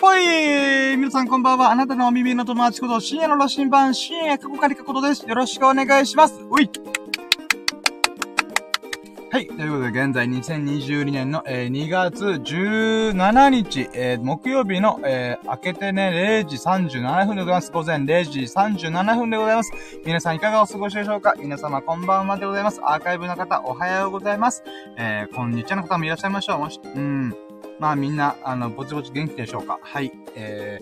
ほい皆さんこんばんは。あなたのお耳の友達こと、深夜の羅針盤、深夜過去借りかことです。よろしくお願いします。ういはい。ということで、現在2022年の、えー、2月17日、えー、木曜日の、えー、明けてね、0時37分でございます。午前0時37分でございます。皆さんいかがお過ごしでしょうか？皆様こんばんはでございます。アーカイブの方、おはようございます。えー、こんにちはの方もいらっしゃいましょう。もし、うん。まあみんな、あの、ぼちぼち元気でしょうかはい。え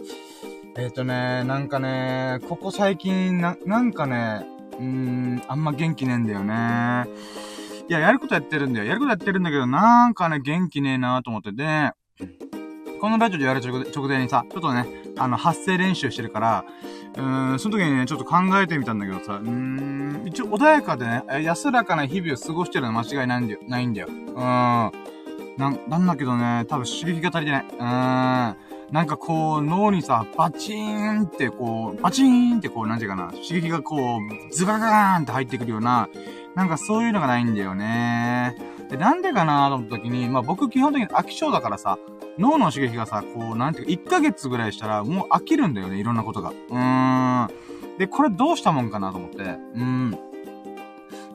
ー、えっ、ー、とね、なんかね、ここ最近、な、なんかね、うーん、あんま元気ねえんだよね。いや、やることやってるんだよ。やることやってるんだけど、なんかね、元気ねえなと思ってて、このラジオでやる直前にさ、ちょっとね、あの、発声練習してるから、うーん、その時にね、ちょっと考えてみたんだけどさ、うーん、一応穏やかでね、安らかな日々を過ごしてるのは間違いないんだよ、ないんだよ。うーん。な、なんだけどね、多分刺激が足りてない。うーん。なんかこう、脳にさ、バチーンってこう、バチーンってこう、なんていうかな、刺激がこう、ズガガーンって入ってくるような、なんかそういうのがないんだよね。で、なんでかなと思った時に、まあ僕基本的に飽き性だからさ、脳の刺激がさ、こう、なんていうか、1ヶ月ぐらいしたらもう飽きるんだよね、いろんなことが。うーん。で、これどうしたもんかなと思って。うーん。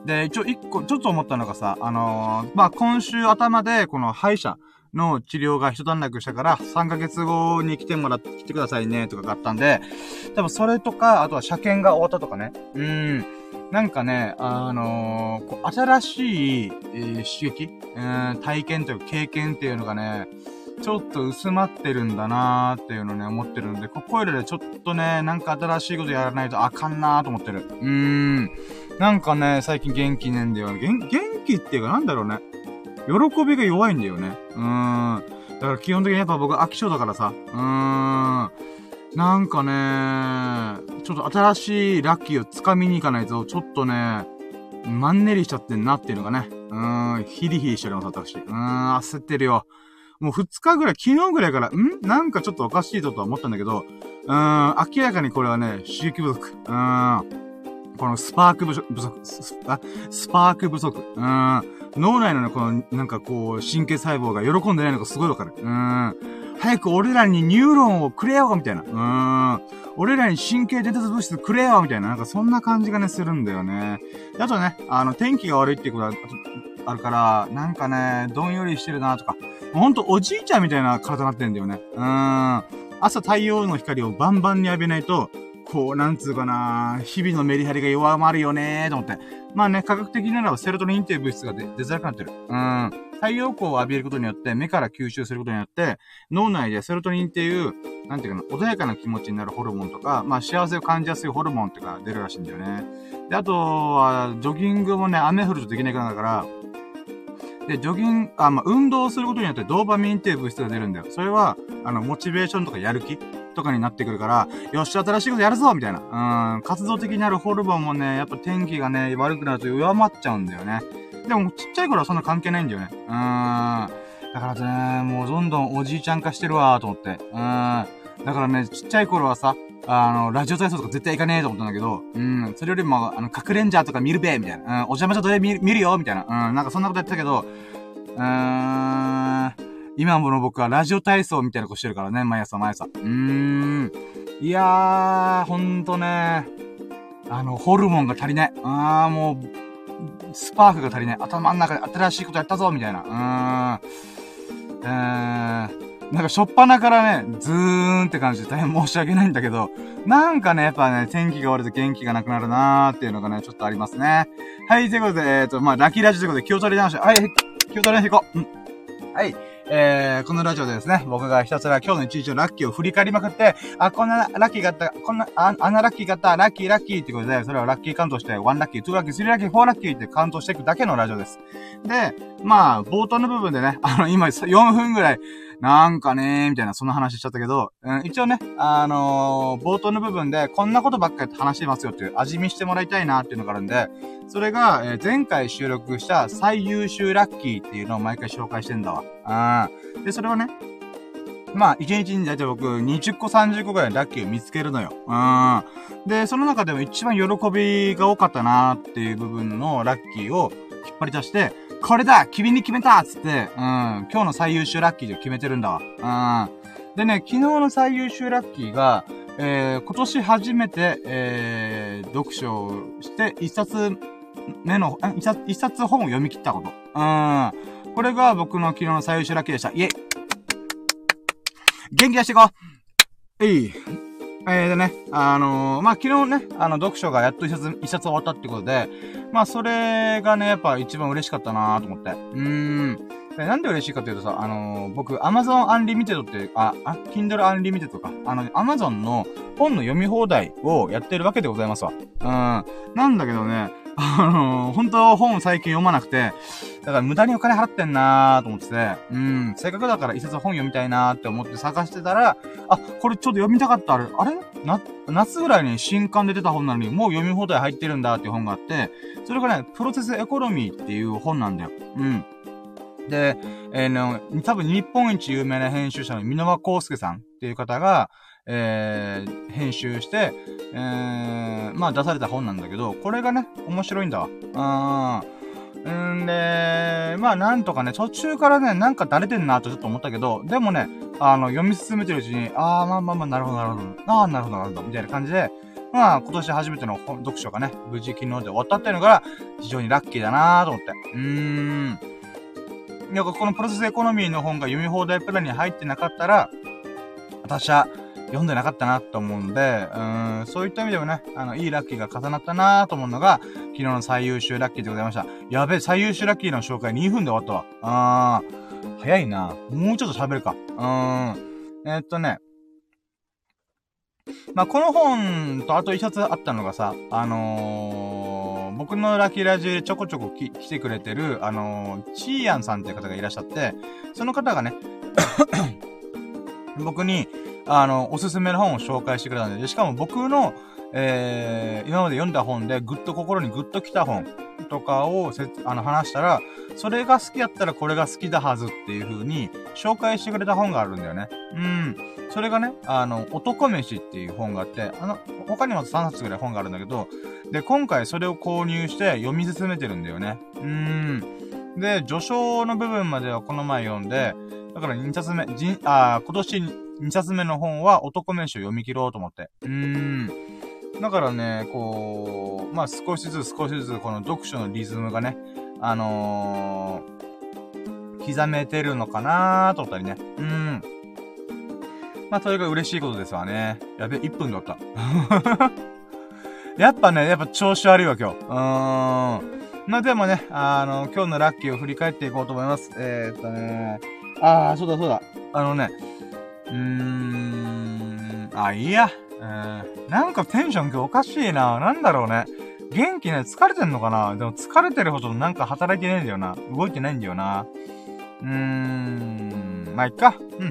で、一応一個、ちょっと思ったのがさ、あのー、まあ今週頭で、この歯医者、の治療が一段落したから、3ヶ月後に来てもらって、来てくださいね、とかがあったんで、多分それとか、あとは車検が終わったとかね。うん。なんかね、あのー、こう新しい、えー、刺激、えー、体験というか経験っていうのがね、ちょっと薄まってるんだなーっていうのね、思ってるんで、ここよりでちょっとね、なんか新しいことやらないとあかんなーと思ってる。うーん。なんかね、最近元気ねんだよ。元、元気っていうかなんだろうね。喜びが弱いんだよね。うーん。だから基本的にやっぱ僕飽き性だからさ。うーん。なんかね、ちょっと新しいラッキーを掴みに行かないと、ちょっとね、マンネリしちゃってんなっていうのがね。うーん、ヒリヒリしてるの、私。うーん、焦ってるよ。もう二日ぐらい、昨日ぐらいから、ん？なんかちょっとおかしいぞとは思ったんだけど、うーん、明らかにこれはね、刺激不足。うーん。このスパーク不足、不足、あ、スパーク不足。うん。脳内のね、この、なんかこう、神経細胞が喜んでないのがすごいわかる。うん。早く俺らにニューロンをくれよみたいな。うん。俺らに神経伝達物質くれよみたいな。なんかそんな感じがね、するんだよね。あとね、あの、天気が悪いっていうことは、あるから、なんかね、どんよりしてるなとか。ほんとおじいちゃんみたいな体になってんだよね。うん。朝太陽の光をバンバンに浴びないと、こう、なんつうかな、日々のメリハリが弱まるよねーと思って。まあね、科学的ならばセロトニンっていう物質が出づらくなってる。うん。太陽光を浴びることによって、目から吸収することによって、脳内でセロトニンっていう、なんていうかな、穏やかな気持ちになるホルモンとか、まあ幸せを感じやすいホルモンっていうか出るらしいんだよね。で、あとは、ジョギングもね、雨降るとできないからだから、で、ジョギング、あ、まあ、運動することによってドーパミンっていう物質が出るんだよ。それは、あの、モチベーションとかやる気とかになってくるから、よし、新しいことやるぞみたいな。うん、活動的になるホルモンもね、やっぱ天気がね、悪くなると弱まっちゃうんだよね。でも、ちっちゃい頃はそんな関係ないんだよね。うん。だからね、もうどんどんおじいちゃん化してるわーと思って。うん。だからね、ちっちゃい頃はさ、あの、ラジオ体操とか絶対行かねえと思ったんだけど、うん、それよりも、あの、かくれんじゃーとか見るべみたいな。うん、お邪魔者とで見るよみたいな。うん、なんかそんなことやってたけど、うーん、今もの僕はラジオ体操みたいなことしてるからね、毎朝毎朝。うーん。いやー、ほんとね、あの、ホルモンが足りない。あー、もう、スパークが足りない。頭の中で新しいことやったぞみたいな。うーん。うーん。なんか、しょっぱなからね、ズーンって感じで大変申し訳ないんだけど、なんかね、やっぱね、天気が悪いと元気がなくなるなーっていうのがね、ちょっとありますね。はい、ということで、えっ、ー、と、まあ、ラッキーラジオということで、気を取り直して、はい、気を取り直していこう。うん。はい。えー、このラジオでですね、僕がひたすら今日の一日のラッキーを振り返りまくって、あ、こんなラッキーがあった、こんな、あ、あんなラッキーがあった、ラッキーラッキーってことで、それをラッキーカウントして、1ラッキー、2ラッキー、3ラッキー、4ラッキーってカウントしていくだけのラジオです。で、まあ、冒頭の部分でね、あの、今4分ぐらい、なんかねー、みたいな、そんな話しちゃったけど、うん、一応ね、あのー、冒頭の部分で、こんなことばっかり話してますよっていう、味見してもらいたいなっていうのがあるんで、それが、えー、前回収録した最優秀ラッキーっていうのを毎回紹介してんだわ。うん。で、それをね、まあ、1日にだいたい僕、20個30個ぐらいラッキーを見つけるのよ。うん。で、その中でも一番喜びが多かったなっていう部分のラッキーを引っ張り出して、これだ君に決めたつって、うん、今日の最優秀ラッキーで決めてるんだわ。うん。でね、昨日の最優秀ラッキーが、えー、今年初めて、えー、読書をして、一冊目の、一冊、一冊本を読み切ったこと。うん。これが僕の昨日の最優秀ラッキーでした。イェイ元気出していこういい。えー、でね、あのー、まあ、昨日ね、あの、読書がやっと一冊、一冊終わったってことで、まあ、それがね、やっぱ一番嬉しかったなと思って。うーん。でなんで嬉しいかというとさ、あのー、僕、Amazon Unlimited って、あ、あ、Kindle Unlimited か。あの、Amazon の本の読み放題をやってるわけでございますわ。うん。なんだけどね、あのー、本当本最近読まなくて、だから無駄にお金払ってんなーと思ってて、うん、せっかくだから一冊本読みたいなーって思って探してたら、あ、これちょっと読みたかったあれ、あれ？な、夏ぐらいに新刊で出た本なのに、もう読み放題入ってるんだっていう本があって、それがね、プロセスエコノミーっていう本なんだよ。うん。で、えー、の、多分日本一有名な編集者の箕輪康介さんっていう方が、えー、編集して、えー、まあ出された本なんだけど、これがね、面白いんだわ。うん。んで、まあなんとかね、途中からね、なんかだれてんなとちょっと思ったけど、でもね、あの、読み進めてるうちに、ああ、まあまあまあ、なるほどなるほど、ああ、なるほどなるほど、みたいな感じで、まあ、今年初めての読書がね、無事昨日で終わったっていうのが、非常にラッキーだなーと思って。うーん。なんかこのプロセスエコノミーの本が読み放題プランに入ってなかったら、私は読んでなかったなと思うんで、うん、そういった意味でもね、あの、いいラッキーが重なったなと思うのが、昨日の最優秀ラッキーでございました。やべえ、最優秀ラッキーの紹介2分で終わったわ。あー、早いなもうちょっと喋るか。うん。えー、っとね、まあ、この本とあと一冊あったのがさ、あのー、僕のラッキーラジオでちょこちょこ来てくれてる、あのー、チーヤンさんっていう方がいらっしゃって、その方がね僕に、あの、おすすめの本を紹介してくれたんで、でしかも僕の、えー、今まで読んだ本でぐっと心にぐっと来た本とかをせあの話したら、それが好きやったらこれが好きだはずっていう風に紹介してくれた本があるんだよね。うん。それがね、あの、男飯っていう本があって、あの、他にも3冊ぐらい本があるんだけど、で、今回それを購入して読み進めてるんだよね。うん。で、序章の部分まではこの前読んで、だから2冊目、じあ今年2冊目の本は男名詞を読み切ろうと思って。うーん。だからね、こう、まあ少しずつ少しずつこの読書のリズムがね、あのー、刻めてるのかなーと思ったりね。うん。まあそれが嬉しいことですわね。やべ、1分だった。やっぱね、やっぱ調子悪いわ、今日。うーん。まあでもね、あの、今日のラッキーを振り返っていこうと思います。えー、っとね、あー、そうだそうだ。あのね、うーん、あ、いいや。うん、なんかテンション今日おかしいな。なんだろうね。元気ね、疲れてんのかなでも疲れてるほどなんか働いてないんだよな。動いてないんだよな。うーん、まあ、いっか。うん。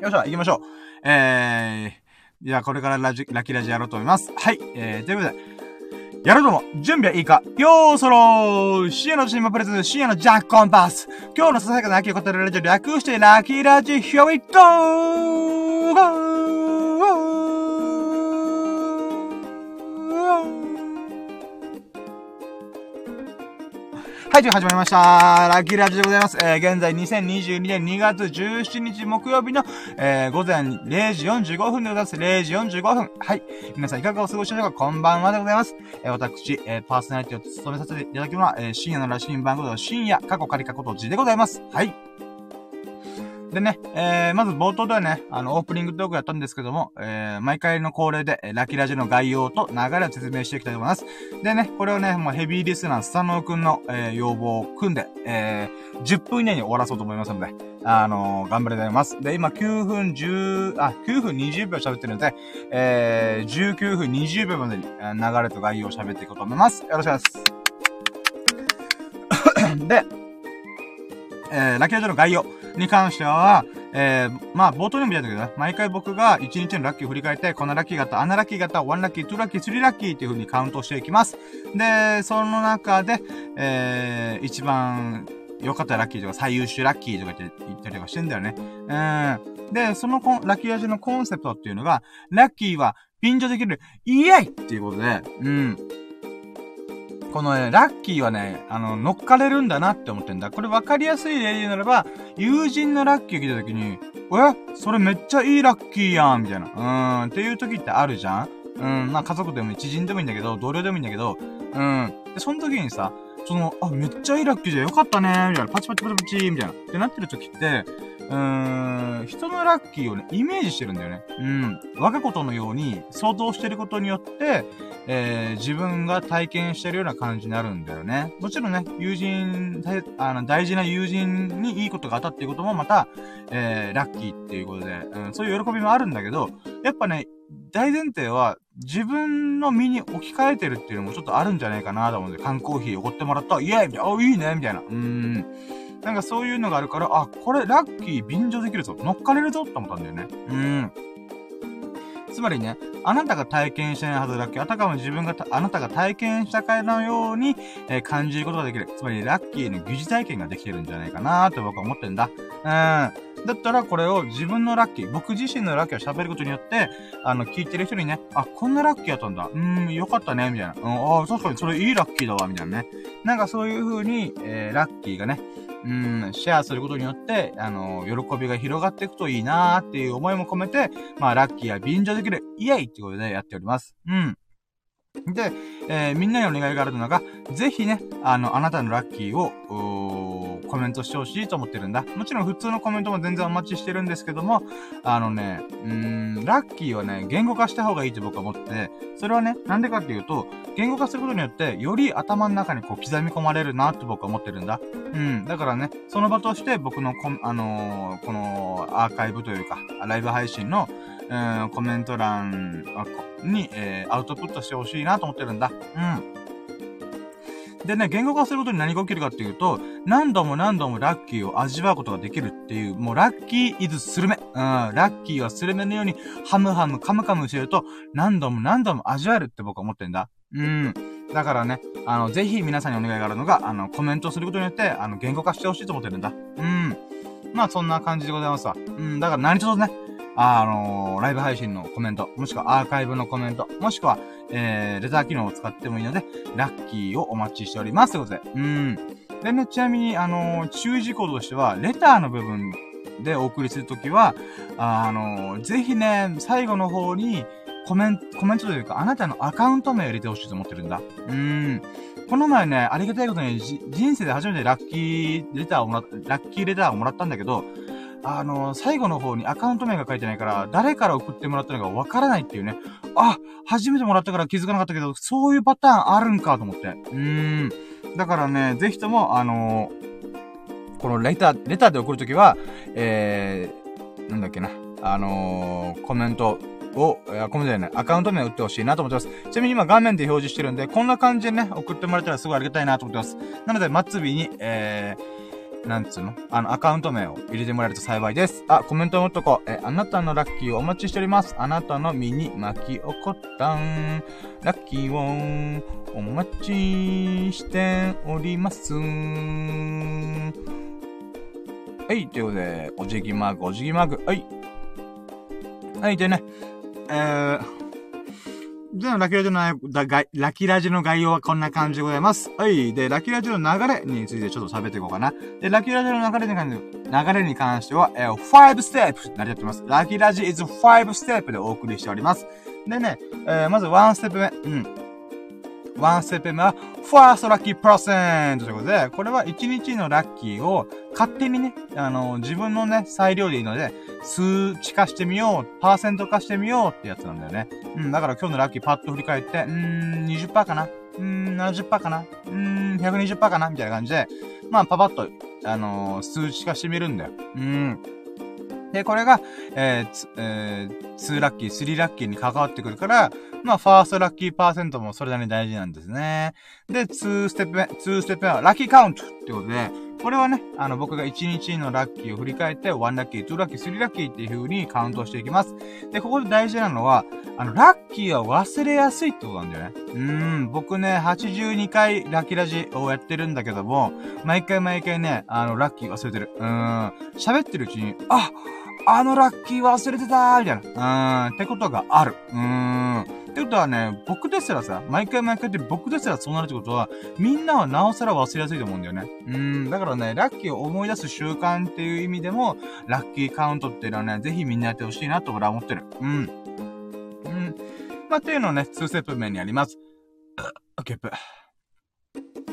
よっしゃ、行きましょう。えー、じゃあこれからラジ、ラキラジやろうと思います。はい。えー、ということで、やるとも、準備はいいか。よーそろー。深夜のチームプレゼン深夜のジャックコンパス。今日のささやかな秋を語るラジオ略してラッキーラジ Here we go! はい、じゃあ始まりました。ラッキーラジでございます。えー、現在2022年2月17日木曜日の、えー、午前0時45分でございます。0時45分。はい。皆さんいかがお過ごしでしょうか？こんばんはでございます。えー、私、えー、パーソナリティを務めさせていただくのは。えー、深夜のラシン番号の深夜、過去仮過去と字でございます。はい。でね、えー、まず冒頭ではね、あの、オープニングトークやったんですけども、えー、毎回の恒例で、ラキラジの概要と流れを説明していきたいと思います。でね、これをね、もうヘビーリスナー、スタノーくんの、えー、要望を組んで、えー、10分以内に終わらそうと思いますので、あのー、頑張りたいと思います。で、今9分10、あ、9分20秒喋ってるので、えー、19分20秒までに流れと概要を喋っていこうと思います。よろしくお願いします。で、えー、ラキラジの概要。に関しては、えー、まあ、冒頭でも言ったけどね、毎回僕が1日のラッキーを振り返って、このラッキー型、あんなラッキー型、1ラッキー、2ラッキー、3ラッキーっていう風にカウントしていきます。で、その中で、えー、一番良かったラッキーとか最優秀ラッキーとかって言ったりとかしてんだよね。うん。で、そのコンラッキー味のコンセプトっていうのが、ラッキーはピンチできる、イエイっていうことで、うん。このね、ラッキーはね、あの、乗っかれるんだなって思ってんだ。これ分かりやすい例で言うならば、友人のラッキーを聞いた時に、え？それめっちゃいいラッキーやんみたいな。うーん、っていう時ってあるじゃんうん、まあ家族でも知人でもいいんだけど、同僚でもいいんだけど、うん。で、その時にさ、その、あ、めっちゃいいラッキーじゃよかったねみたいな。パチパチパチパチみたいな。ってなってる時って、うーん、人のラッキーをね、イメージしてるんだよね。うん。我がことのように想像してることによって、えー、自分が体験してるような感じになるんだよね。もちろんね、友人、あの、大事な友人にいいことが当たっていうこともまた、えー、ラッキーっていうことで、うん、そういう喜びもあるんだけど、やっぱね、大前提は、自分の身に置き換えてるっていうのもちょっとあるんじゃないかなと思うんで、缶コーヒーおごってもらった、イェイみたいな、あ、いいねみたいな。うーん。なんかそういうのがあるから、あ、これラッキー便乗できるぞ、乗っかれるぞって思ったんだよね。うん。つまりね、あなたが体験してないはずだけ、あたかも自分があなたが体験したかのように、えー、感じることができる。つまり、ラッキーの疑似体験ができてるんじゃないかなって僕は思ってんだ。うん。だったら、これを自分のラッキー、僕自身のラッキーを喋ることによって、あの、聞いてる人にね、あ、こんなラッキーやったんだ。うーん、よかったね、みたいな。うん、あ、確かにそれいいラッキーだわ、みたいなね。なんかそういう風に、えー、ラッキーがね、うん、シェアすることによって、あの、喜びが広がっていくといいなーっていう思いも込めて、まあ、ラッキーや便乗できる、イエイってことでやっております。うん。で、えー、みんなにお願いがあるのが、ぜひね、あの、あなたのラッキーを、ーコメントしてほしいと思ってるんだ。もちろん普通のコメントも全然お待ちしてるんですけども、あのね、うん、ラッキーはね、言語化した方がいいって僕は思ってて、それはね、なんでかっていうと、言語化することによって、より頭の中にこう刻み込まれるなって僕は思ってるんだ。うん。だからね、その場として僕のこ、あのー、このアーカイブというか、ライブ配信の、うん、コメント欄に、えー、アウトプットしてほしいなと思ってるんだ。うん。でね、言語化することに何が起きるかっていうと、何度も何度もラッキーを味わうことができるっていう、もうラッキーイズスルメ。うん、ラッキーはスルメのようにハムハムカムカムしてると、何度も何度も味わえるって僕は思ってんだ。うん。だからね、あの、ぜひ皆さんにお願いがあるのが、あの、コメントすることによって、あの、言語化してほしいと思ってるんだ。うん。まあ、そんな感じでございますわ。うん、だから何卒ね、あのー、ライブ配信のコメント、もしくはアーカイブのコメント、もしくは、えー、レター機能を使ってもいいので、ラッキーをお待ちしております。ということで。うん。でね、ちなみに、あのー、注意事項としては、レターの部分でお送りするときは、あのー、ぜひね、最後の方に、コメント、コメントというか、あなたのアカウント名を入れてほしいと思ってるんだ。うん。この前ね、ありがたいことに、人生で初めてラッキーレターをもらっ、ラッキーレターをもらったんだけど、あの、最後の方にアカウント名が書いてないから、誰から送ってもらったのかわからないっていうね。あ、初めてもらったから気づかなかったけど、そういうパターンあるんかと思って。うーん。だからね、ぜひとも、あのー、このレター、レターで送るときは、えー、なんだっけな。あのー、コメントを、えコメントでね、アカウント名を打ってほしいなと思ってます。ちなみに今画面で表示してるんで、こんな感じでね、送ってもらえたらすごいありがたいなと思ってます。なので、末尾に、えー、なんつうの？あの、アカウント名を入れてもらえると幸いです。あ、コメントを打っとこ。え、あなたのラッキーをお待ちしております。あなたの身に巻き起こったん、ラッキーをお待ちしております。はい、ということで、お辞儀マーク、お辞儀マーク、はい。はい、でね、えー、じゃあ、ラキラジのララキラジの概要はこんな感じでございます。はい。で、ラキラジの流れについてちょっと喋っていこうかな。で、ラキラジの流れに関して流れに関しては、えー、5ステップなりやってます。ラキラジ is 5ステップでお送りしております。でね、えー、まず1ステップ目。うん。1ステップ目は、ファーストラッキーパーセントということで、これは1日のラッキーを勝手にね、あの、自分のね、裁量でいいので、数値化してみよう、パーセント化してみようってやつなんだよね。うん、だから今日のラッキーパッと振り返って、うーん、20%かな？うーん、70%かな？うーん、120%かな？みたいな感じで、まあ、パパッと、あのー、数値化してみるんだよ。うん。で、これが、えー、えー、2ラッキー、3ラッキーに関わってくるから、まあ、ファーストラッキーパーセントもそれなりに大事なんですね。で、2ステップ目、2ステップ目はラッキーカウントってことで、これはね、あの、僕が1日のラッキーを振り返って、1ラッキー、2ラッキー、3ラッキーっていう風にカウントしていきます。で、ここで大事なのは、あの、ラッキーは忘れやすいってことなんだよね。うーん、僕ね、82回ラッキーラジをやってるんだけども、毎回毎回ね、あの、ラッキー忘れてる。うーん、喋ってるうちに、ああのラッキー忘れてたーみたいな。うーん、ってことがある。うーん。ってことはね、僕ですらさ、毎回毎回って僕ですらそうなるってことは、みんなはなおさら忘れやすいと思うんだよね。うん、だからね、ラッキーを思い出す習慣っていう意味でも、ラッキーカウントっていうのはね、ぜひみんなやってほしいなと俺は思ってる。うん。うん。まあ、っていうのをね、2ステップ目にあります。ゲップ。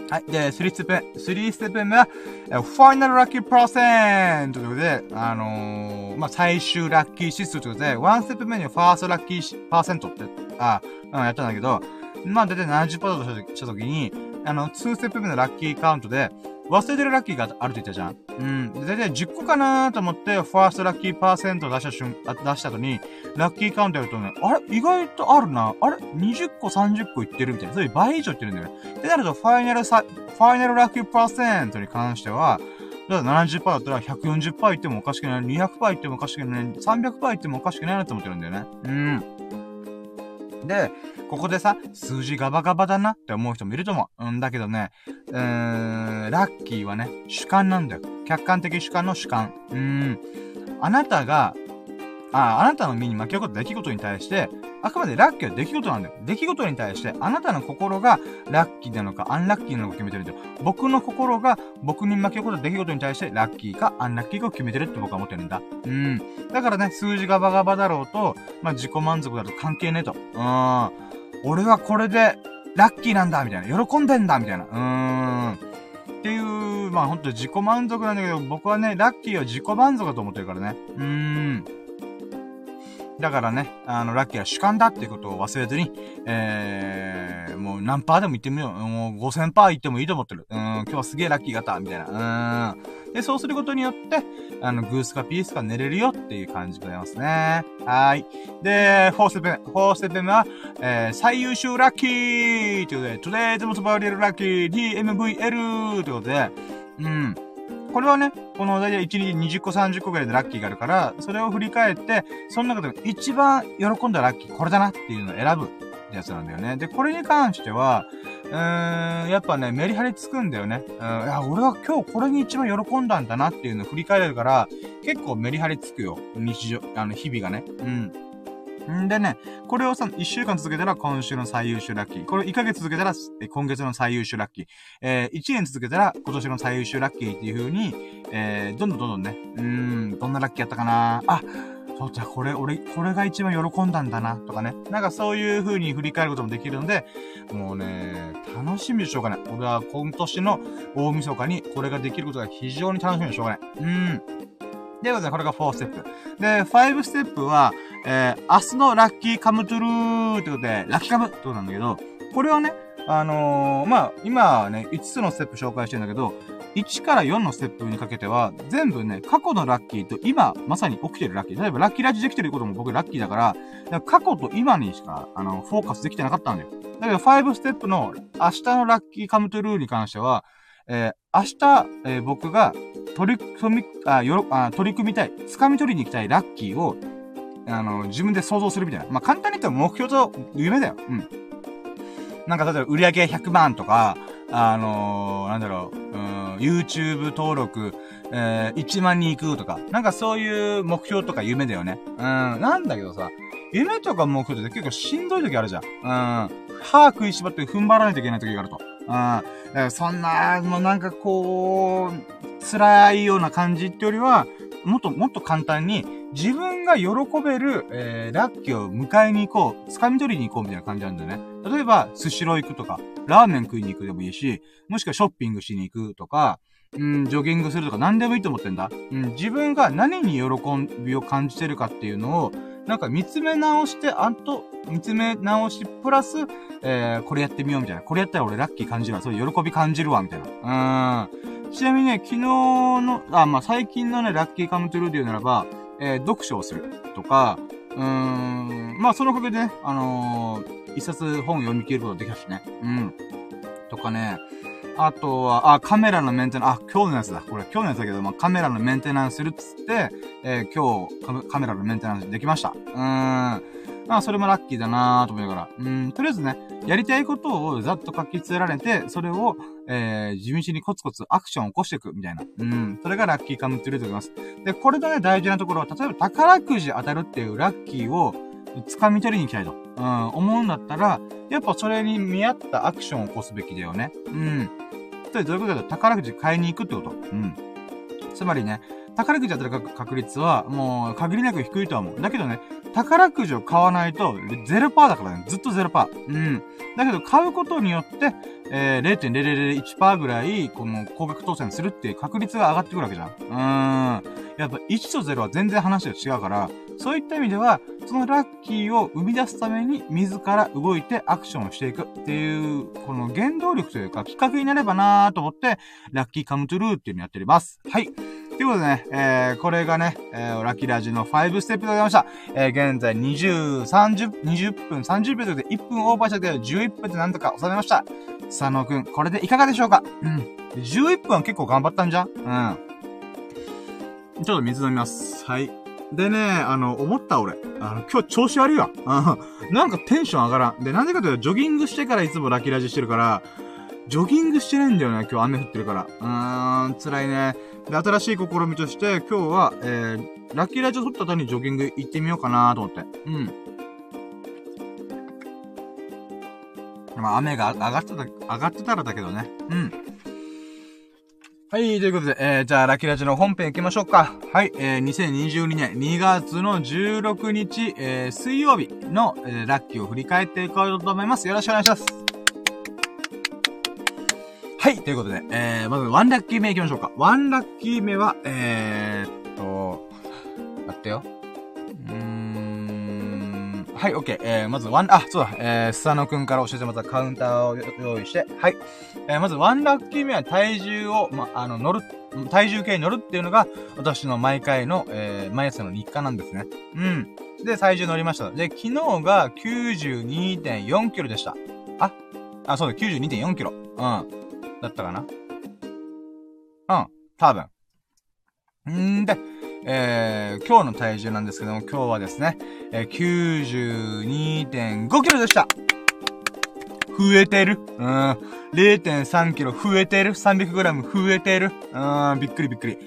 はい。で、3ステップ目。3ステップ目は、ファイナルラッキーパーセントということで、あのー、まあ、最終ラッキー指数ということで、1ステップ目にファーストラッキーパーセントって、あ、うん、やったんだけど、まあ、だいたい70%としたときに、あの、2ステップ目のラッキーカウントで、忘れてるラッキーがあるって言ったじゃん。うん。だいたい10個かなと思って、ファーストラッキーパーセント出した瞬、出した後に、ラッキーカウントやるとね、あれ？意外とあるな。あれ ?20 個、30個いってるみたいな。そういう倍以上いってるんだよね。ってなると、ファイナルさ、ファイナルラッキーパーセントに関しては、だから70%だったら140%いってもおかしくない。200%いってもおかしくない。300%いってもおかしくないなって思ってるんだよね。うん。で、ここでさ、数字ガバガバだなって思う人もいると思う。うんだけどね、うーん、ラッキーはね、主観なんだよ。客観的主観の主観。うーん。あなたが、あ、あなたの身に巻き起こった出来事に対して、あくまでラッキーは出来事なんだよ。出来事に対して、あなたの心がラッキーなのか、アンラッキーなのか決めてるんだよ。僕の心が僕に巻き起こった出来事に対して、ラッキーかアンラッキーかを決めてるって僕は思ってるんだ。うん。だからね、数字がバガバだろうと、まあ、自己満足だと関係ねえと。うん。俺はこれで、ラッキーなんだみたいな。喜んでんだみたいな。うーん。っていう、まあほんと自己満足なんだけど、僕はね、ラッキーは自己満足だと思ってるからね。うーん。だからね、あの、ラッキーは主観だっていうことを忘れずに、えー、もう何パーでも言ってみよう。もう5000パー言ってもいいと思ってる。うん、今日はすげえラッキー型、みたいな。うん。で、そうすることによって、あの、グースかピースか寝れるよっていう感じでございますね。はい。で、4ステップ目。4ステップ目は、えー、最優秀ラッキーということで、Today's Most Valuable Lucky DMVL ということで、うん。これはね、この大体1日20個30個ぐらいでラッキーがあるから、それを振り返って、その中で一番喜んだラッキー、これだなっていうのを選ぶってやつなんだよね。で、これに関しては、うーん、やっぱね、メリハリつくんだよね。うん、いや、俺は今日これに一番喜んだんだなっていうのを振り返れるから、結構メリハリつくよ。日常、あの、日々がね。うん。んでね、これをさ、1週間続けたら今週の最優秀ラッキー。これ1ヶ月続けたら今月の最優秀ラッキー。えー、1年続けたら今年の最優秀ラッキーっていう風に、えー、どんどんどんどんね、うーん、どんなラッキーやったかなあ、そうじゃ、これ、俺、これが一番喜んだんだな、とかね。なんかそういう風に振り返ることもできるので、もうね、楽しみでしょうがない。俺は今年の大晦日にこれができることが非常に楽しみでしょうがない。うん。ではね、これが4ステップ。で、5ステップは、えー、明日のラッキーカムトゥルーってことで、ラッキーカムってことなんだけど、これはね、あのー、まあ、今ね、5つのステップ紹介してるんだけど、1から4のステップにかけては、全部ね、過去のラッキーと今、まさに起きてるラッキー。例えば、ラッキーラジできてることも僕ラッキーだから、から過去と今にしか、あの、フォーカスできてなかったんだよ。だけど、5ステップの明日のラッキーカムトゥルーに関しては、えー、明日、えー、僕が取り組み、あ、よろ、あ、取り組みたい、掴み取りに行きたいラッキーを、あの、自分で想像するみたいな。まあ、簡単に言ったら目標と夢だよ。うん。なんか、例えば、売上100万とか、あのー、なんだろう、うん、YouTube 登録、えー、1万人行くとか、なんかそういう目標とか夢だよね。うん、なんだけどさ、夢とか目標って結構しんどい時あるじゃん。うん。歯食いしばって踏ん張らないといけない時があると。うん。そんな、もうなんかこう、辛いような感じってよりは、もっともっと簡単に、自分が喜べる、えー、ラッキーを迎えに行こう、掴み取りに行こうみたいな感じなんだよね。例えば、スシロー行くとか、ラーメン食いに行くでもいいし、もしくはショッピングしに行くとか、うん、ジョギングするとか何でもいいと思ってんだ。うん、自分が何に喜びを感じてるかっていうのを、なんか見つめ直して、あんと、見つめ直し、プラス、えー、これやってみようみたいな。これやったら俺ラッキー感じるわ。そういう喜び感じるわ、みたいな。うん。ちなみにね、昨日の、あ、まあ、最近のね、ラッキーカムトゥルーで言うならば、えー、読書をするとか、うーん、まあ、そのおかげでね、あのー、一冊本を読み切ることができたしね。うん。とかね、あとは、あ、カメラのメンテナンス、あ、今日のやつだ。これ今日のやつだけど、まあ、カメラのメンテナンスするっつって、えー、今日カ、メラのメンテナンスできました。うーん。まあ、それもラッキーだなーと思いながら。うん、とりあえずね、やりたいことをざっと書き連れられて、それを、えー、地道にコツコツアクションを起こしていくみたいな。うん。それがラッキーカムトゥルーと言います。で、これのね、大事なところは、例えば宝くじ当たるっていうラッキーを、掴み取りに行きたいと、うん、思うんだったら、やっぱそれに見合ったアクションを起こすべきだよね。うん。それどういうことだと宝くじ買いに行くってこと？うん。つまりね、宝くじ当たる確率は、もう、限りなく低いとは思う。だけどね、宝くじを買わないと、0%だからね、ずっと0%。うん。だけど、買うことによって、えー、0.0001%ぐらい、この、高額当選するっていう確率が上がってくるわけじゃん。うーん。やっぱ1と0は全然話が違うから、そういった意味では、そのラッキーを生み出すために自ら動いてアクションをしていくっていう、この原動力というか、きっかけになればなーと思って、ラッキーカムトゥルーっていうのをやっております。はい。ということでね、えー、これがね、えー、ラッキーラジの5ステップでございました。えー、現在20、30、20分、30秒で1分オーバーしたけど、11分でなんとか収めました。佐野くん、これでいかがでしょうか？うん。11分は結構頑張ったんじゃ？んうん。ちょっと水飲みます。はい。でね、あの、思った俺。あの、今日調子悪いわ。うん。なんかテンション上がらん。で、なんでかというと、ジョギングしてからいつもラキラジしてるから、ジョギングしてないんだよね、今日雨降ってるから。うーん、辛いね。で、新しい試みとして、今日は、えー、ラッキーラジオ撮った後にジョギング行ってみようかなと思って。うん。まあ、雨が上がってた、上がってたらだけどね。うん。はい、ということで、えー、じゃあ、ラッキーラジオの本編行きましょうか。はい、えー、2022年2月の16日、えー、水曜日の、えー、ラッキーを振り返っていこうと思います。よろしくお願いします。はい、ということで、えー、まずワンラッキー目行きましょうか。ワンラッキー目は、えー、っと、待ってよ。うん、はい、オッケー。えー、まずワン、あ、そうだ、えー、スサノくんから教えてもらったカウンターを用意して、はい。えー、まずワンラッキー目は体重を、ま、あの、乗る、体重計に乗るっていうのが、私の毎回の、えー、毎朝の日課なんですね。うん。で、体重乗りました。で、昨日が92.4キロでした。あ、あ、そうだ、92.4キロ。うん。だったかなうん、多分。んで、えー、今日の体重なんですけども、今日はですね、えー、92.5キロでした増えてるうん。0.3キロ増えてる ?300 グラム増えてるうん、びっくりびっくり。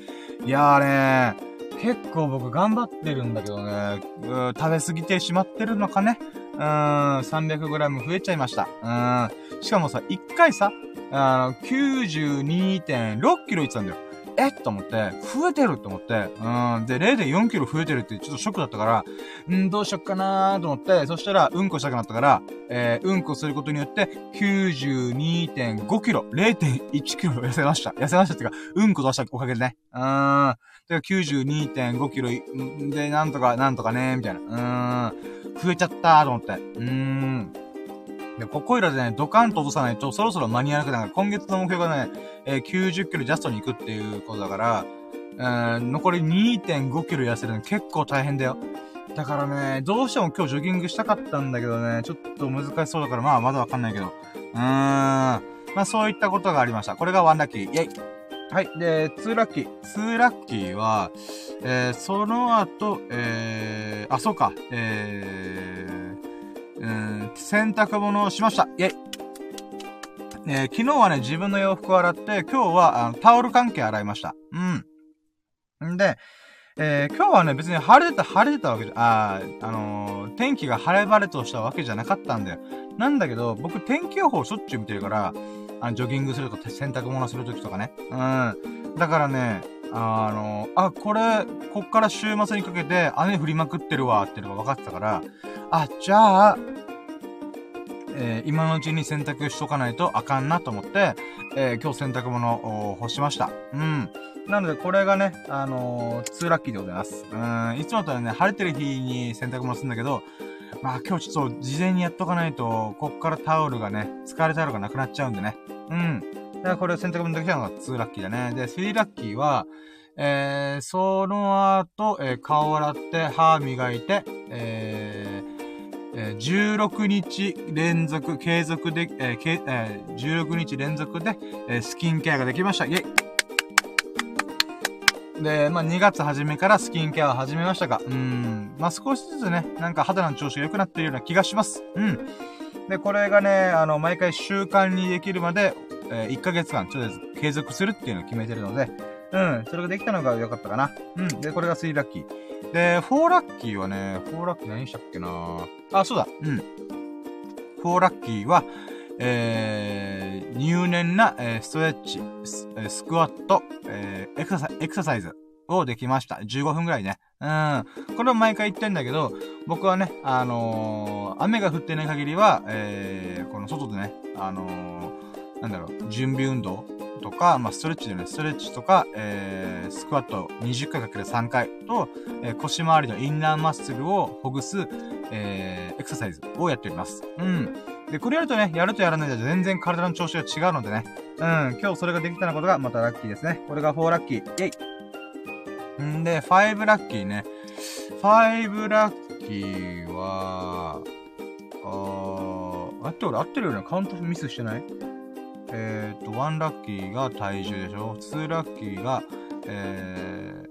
いやーね結構僕頑張ってるんだけどね、食べ過ぎてしまってるのかねうん、300グラム増えちゃいました。うん。しかもさ、一回さ、あの、92.6キロいってたんだよ。え？と思って、増えてると思って、うん。で、0.4キロ増えてるってちょっとショックだったから、んどうしよっかなーと思って、そしたら、うんこしたくなったから、えー、うんこすることによって、92.5キロ、0.1キロ痩せました。痩せましたっていうか、うんこ出したおかげでね。うーん。で、92.5キロで、なんとか、なんとかね、みたいな。うーん。増えちゃったーと思って。うーん。で、ここいらでね、ドカンと落とさないと、そろそろ間に合わなくなる。今月の目標がね、えー、90キロジャストに行くっていうことだから、えー、残り2.5キロ痩せるの結構大変だよ。だからね、どうしても今日ジョギングしたかったんだけどね、ちょっと難しそうだから、まあまだわかんないけど。うーん。まあそういったことがありました。これがワンラッキー。イェイはい。で、ツーラッキー。ツーラッキーは、えー、その後、えー、あ、そうか。えー、うん、洗濯物をしました。イェイえー、昨日はね、自分の洋服を洗って、今日はあのタオル関係洗いました。うん。んで、えー、今日はね、別に晴れてた、晴れてたわけじゃ、ああのー、天気が晴れ晴れとしたわけじゃなかったんだよ。なんだけど、僕天気予報しょっちゅう見てるから、あの、ジョギングするとか、洗濯物するときとかね。うん。だからね、あの、あ、これ、こっから週末にかけて雨降りまくってるわっていうのが分かってたから、あ、じゃあ、えー、今のうちに洗濯しとかないとあかんなと思って、えー、今日洗濯物を干しました。うん。なので、これがね、あのー、2ラッキーでございます。うん、いつもだったらね、晴れてる日に洗濯物するんだけど、まあ今日ちょっと事前にやっとかないと、こっからタオルがね、疲れタオルがなくなっちゃうんでね。うん。だからこれを洗濯物だけしたのが2ラッキーだね。で、3ラッキーは、えー、その後、えー、顔洗って、歯磨いて、えー、えー、16日連続、継続で、えーけえー、16日連続で、えー、スキンケアができました。イェイで、まあ、2月初めからスキンケアを始めましたが、うん、まあ、少しずつね、なんか肌の調子が良くなっているような気がします。うん。で、これがね、あの、毎回習慣にできるまで、えー、1ヶ月間、とりあえず継続するっていうのを決めてるので、うん、それができたのが良かったかな。うん、で、これが3ラッキー。で、4ラッキーはね、4ラッキー何したっけなあ、そうだ、うん。4ラッキーは、えー、入念な、えー、ストレッチ、ススクワット、えー、エクササイエクササイズをできました。15分ぐらいね。うん。これは毎回言ってんだけど、僕はね、あのー、雨が降ってない限りは、えー、この外でね、あのー、なんだろう、準備運動とか、まあ、ストレッチでね、ストレッチとか、えー、スクワット20回かける3回と、えー、腰回りのインナーマッスルをほぐす、えー、エクササイズをやっております。うん。で、これやるとね、やるとやらないと全然体の調子が違うのでね。うん、今日それができたのことがまたラッキーですね。これが4ラッキー。イェイんで、5ラッキーね。5ラッキーは、あー、あって俺合ってるよね。カウントミスしてない？えーと、1ラッキーが体重でしょ ?2 ラッキーが、えー、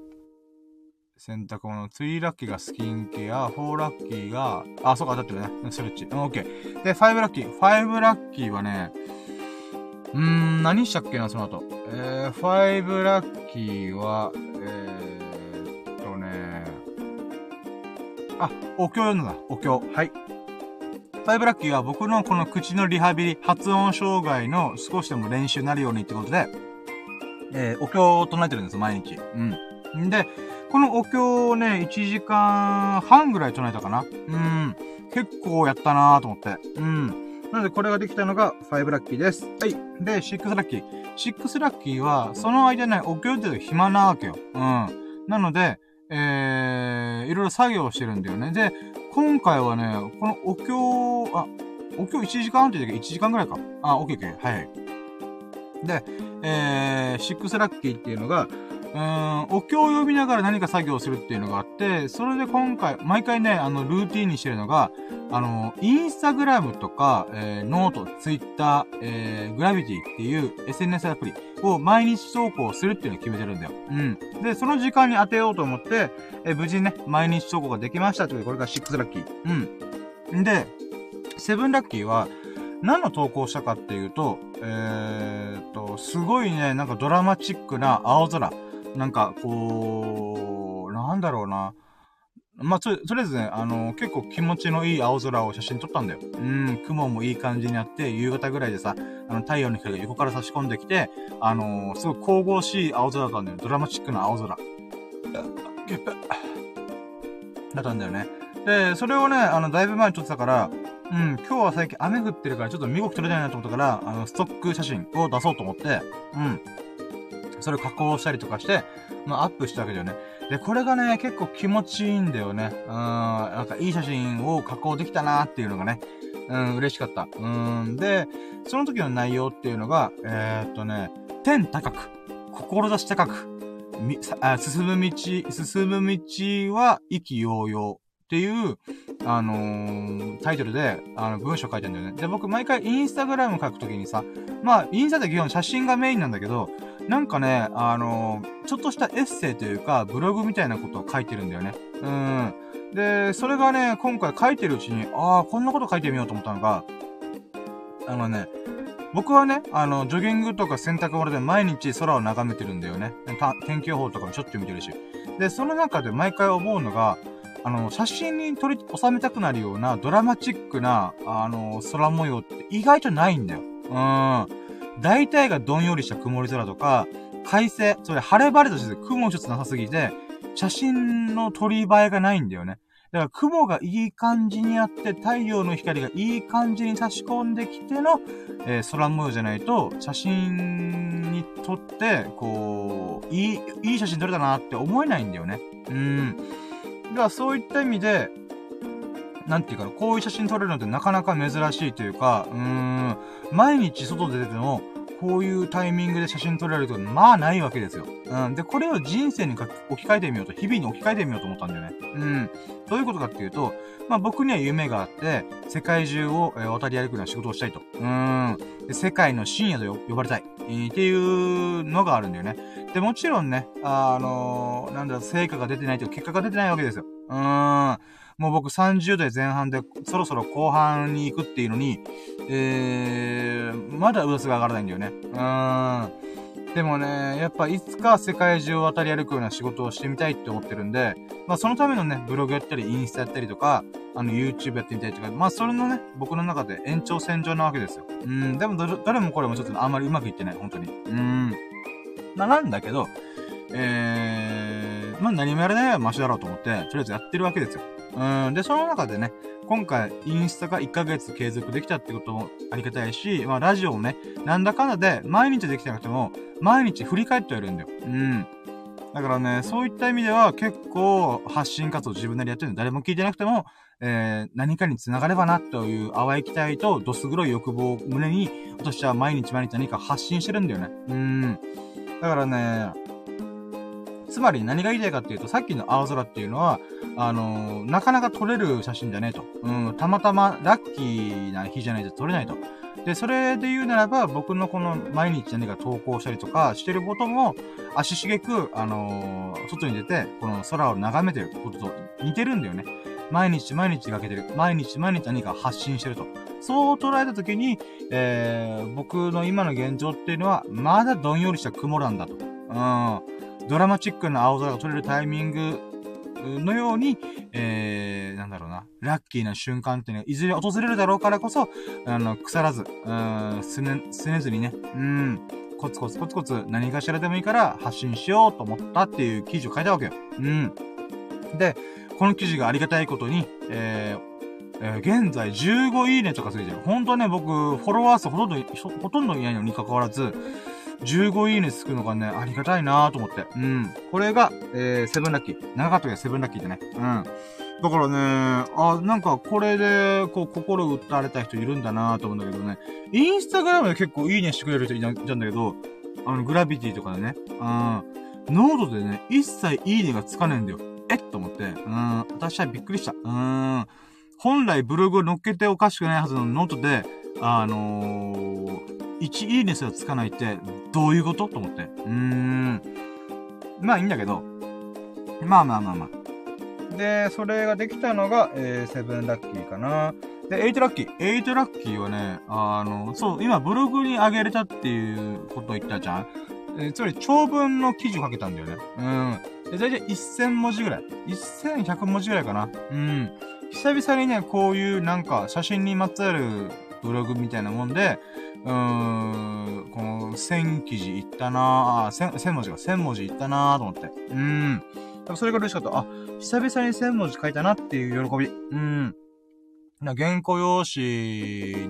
洗濯物、3ラッキーがスキンケア、4ラッキーが、あ、そうか、当たってるね。ストレッチ。うん、オッケー。で、5ラッキー。5ラッキーはね、うーん、何したっけな、その後。えー、5ラッキーは、えー、っとね、あ、お経読んだ。お経。はい。ファイブラッキーは僕のこの口のリハビリ、発音障害の少しでも練習になるようにってことで、えー、お経を唱えてるんです、毎日。うん。で、このお経をね、1時間半ぐらい唱えたかな。うん。結構やったなーと思って。うん。なので、これができたのが5ラッキーです。はい。で、6ラッキー。6ラッキーは、その間ね、お経って暇なわけよ。うん。なので、えー、いろいろ作業してるんだよね。で、今回はね、このお経、あ、お経1時間って言うけ？ど1時間ぐらいか。あ、オッケーオッケー。はい。で、えー、シックスラッキーっていうのが、うん、お経を読みながら何か作業するっていうのがあって、それで今回、毎回ね、あの、ルーティンにしてるのが、あの、インスタグラムとか、えー、ノート、ツイッター、えー、グラビティっていう SNS アプリを毎日投稿するっていうのを決めてるんだよ。うん。で、その時間に当てようと思って、えー、無事にね、毎日投稿ができましたというこれが6ラッキー。うん。で、7ラッキーは、何の投稿したかっていうと、えー、っと、すごいね、なんかドラマチックな青空。なんか、こう、なんだろうな。まあ、と、とりあえずね、あのー、結構気持ちのいい青空を写真撮ったんだよ。うん、雲もいい感じにあって、夕方ぐらいでさ、あの、太陽の光が横から差し込んできて、あのー、すごい神々しい青空だったんだよ。ドラマチックな青空。だったんだよね。で、それをね、あの、だいぶ前に撮ってたから、うん、今日は最近雨降ってるからちょっと見事撮れないなと思ったから、あの、ストック写真を出そうと思って、うん。それを加工したりとかして、まあ、アップしたわけだよね。で、これがね、結構気持ちいいんだよね。うん、なんかいい写真を加工できたなっていうのがね、うん、嬉しかった。うん、で、その時の内容っていうのが、えー、っとね、天高く、志高く、み、あ進む道、進む道は意気揚々っていう、あのー、タイトルで、あの、文章書いてんだよね。で、僕毎回インスタグラム書くときにさ、まあ、インスタで基本写真がメインなんだけど、なんかね、あのー、ちょっとしたエッセイというか、ブログみたいなことを書いてるんだよね。うん。で、それがね、今回書いてるうちに、ああ、こんなこと書いてみようと思ったのが、あのね、僕はね、あの、ジョギングとか洗濯物で毎日空を眺めてるんだよね。天気予報とかもちょっと見てるし。で、その中で毎回思うのが、あの、写真に撮り、収めたくなるようなドラマチックな、あの、空模様って意外とないんだよ。うん。大体がどんよりした曇り空とか、快晴、それ晴れ晴れとして雲一つなさすぎて、写真の撮り映えがないんだよね。だから雲がいい感じにあって、太陽の光がいい感じに差し込んできての、えー、空模様じゃないと、写真に撮って、こう、いい、いい写真撮れたなって思えないんだよね。うん。だからそういった意味で、なんていうかな、こういう写真撮れるのってなかなか珍しいというか、うーん、毎日外で出ても、こういうタイミングで写真撮られると、まあないわけですよ。うん。で、これを人生に置き換えてみようと、日々に置き換えてみようと思ったんだよね。うん。どういうことかっていうと、まあ僕には夢があって、世界中を、えー、渡り歩くような仕事をしたいと。うん。世界の深夜で呼ばれたい。えー、っていうのがあるんだよね。で、もちろんね、あ、あのー、なんだろ、成果が出てないという結果が出てないわけですよ。うーん。もう僕30代前半でそろそろ後半に行くっていうのに、えー、まだ噂が上がらないんだよね。うーん。でもね、やっぱいつか世界中を渡り歩くような仕事をしてみたいって思ってるんで、まあそのためのね、ブログやったり、インスタやったりとか、あの YouTube やってみたいとか、まあそれのね、僕の中で延長線上なわけですよ。うん、でもどどれもこれもちょっとあんまりうまくいってない、本当に。うん。まあなんだけど、えー、まあ何もやらないはマシだろうと思って、とりあえずやってるわけですよ。うん。で、その中でね、今回、インスタが1ヶ月継続できたってこともありがたいし、まあ、ラジオもね、なんだかんだで、毎日できてなくても、毎日振り返ってやるんだよ。うん。だからね、そういった意味では結構発信活動自分なりやってるんで誰も聞いてなくても、えー、何かに繋がればなという淡い期待とどす黒い欲望を胸に、私は毎日毎日何か発信してるんだよね。うん。だからね、つまり何が言いたいかっていうと、さっきの青空っていうのは、あのー、なかなか撮れる写真じゃねえと。うん、たまたまラッキーな日じゃないと撮れないと。で、それで言うならば、僕のこの毎日何か投稿したりとかしてることも、足しげく、あのー、外に出て、この空を眺めてることと似てるんだよね。毎日毎日かけてる。毎日毎日何か発信してると。そう捉えたときに、えー、僕の今の現状っていうのは、まだどんよりした雲なんだと。うん。ドラマチックな青空が撮れるタイミングのように、えー、なんだろうな、ラッキーな瞬間っていうのはいずれ訪れるだろうからこそ、あの、腐らず、うん、すね、すねずにね、うん、コツコツコツコツ何かしらでもいいから発信しようと思ったっていう記事を書いたわけよ。うん。で、この記事がありがたいことに、えー、えー、現在15いいねとかついてる。ほんとね、僕、フォロワー数ほとんど、ほとんどいないのに関わらず、15いいねつくのがね、ありがたいなーと思って。うん。これが、えー、セブンラッキー。長かったけどセブンラッキーでね。うん。だからね、あ、なんかこれで、こう、心打たれた人いるんだなーと思うんだけどね。インスタグラムで結構いいねしてくれる人いたんだけど、あの、グラビティとかでね。うん。ノートでね、一切いいねがつかねえんだよ。えと思って。うん。私はびっくりした。うん。本来ブログを乗っけておかしくないはずのノートで、あのー、1いいねすらつかないって、どういうこと？と思って。うーん。まあいいんだけど。まあまあまあまあ。で、それができたのが、えー、セブンラッキーかな。で、エイトラッキー。エイトラッキーはね、あの、そう、今ブログに上げれたっていうことを言ったじゃん。えー、つまり長文の記事を書けたんだよね。うん。で、だいたい1000文字ぐらい。1100文字ぐらいかな。うん。久々にね、こういうなんか写真にまつわるブログみたいなもんで、うん、この1000記事いったなあ、1000, 1000文字が1000文字いったなーと思って。うん。それが嬉しかった。あ、久々に1000文字書いたなっていう喜び。うん。な原稿用紙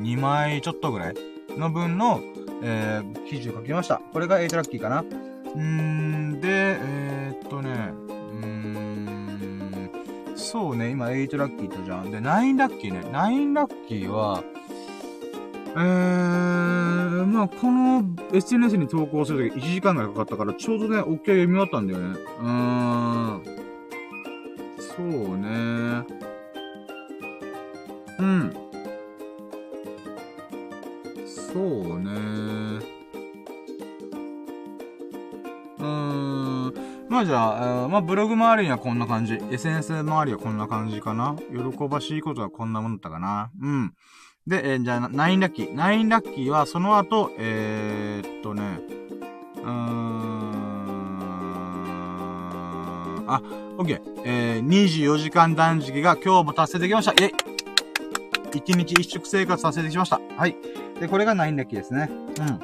2枚ちょっとぐらいの分の、えー、記事を書きました。これが8ラッキーかな。うん、で、えー、っとね、うん、そうね、今8ラッキーとじゃん。で、9ラッキーね。9ラッキーは、えー、まあ、この SNS に投稿するとき1時間ぐらいかかったから、ちょうどね、OK 読み終わったんだよね。うーん。そうね。うん。そうね。うーん。まあじゃあ、まあブログ周りにはこんな感じ。SNS 周りはこんな感じかな。喜ばしいことはこんなもんだったかな。うん。で、えー、じゃあ、9ラッキー。9ラッキーは、その後、えー、っとね、うーん、あ、オッケー。えー、24時間断食が今日も達成できました。イェイ一日一食生活達成できました。はい。で、これが9ラッキーですね。うん。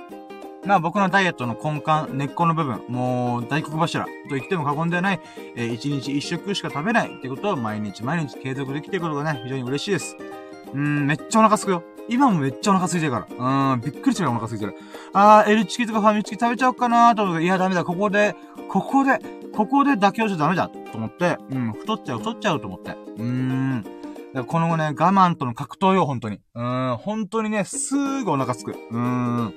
まあ僕のダイエットの根幹、根っこの部分、もう大黒柱と言っても過言ではない、えー、一日一食しか食べないってことを毎日毎日継続できていることがね、非常に嬉しいです。うん、めっちゃお腹すくよ。今もめっちゃお腹空いてるから。うん、びっくりするお腹空いてる。あー、L チキとかファミチキ食べちゃおうかなーと思って、いや、ダメだ、ここで、ここで、ここで妥協しちゃダメだ、と思って、うん、太っちゃう、太っちゃうと思って。うーん。この後ね、我慢との格闘よ、本当に。うーん、本当にね、すーぐお腹すく。うーん。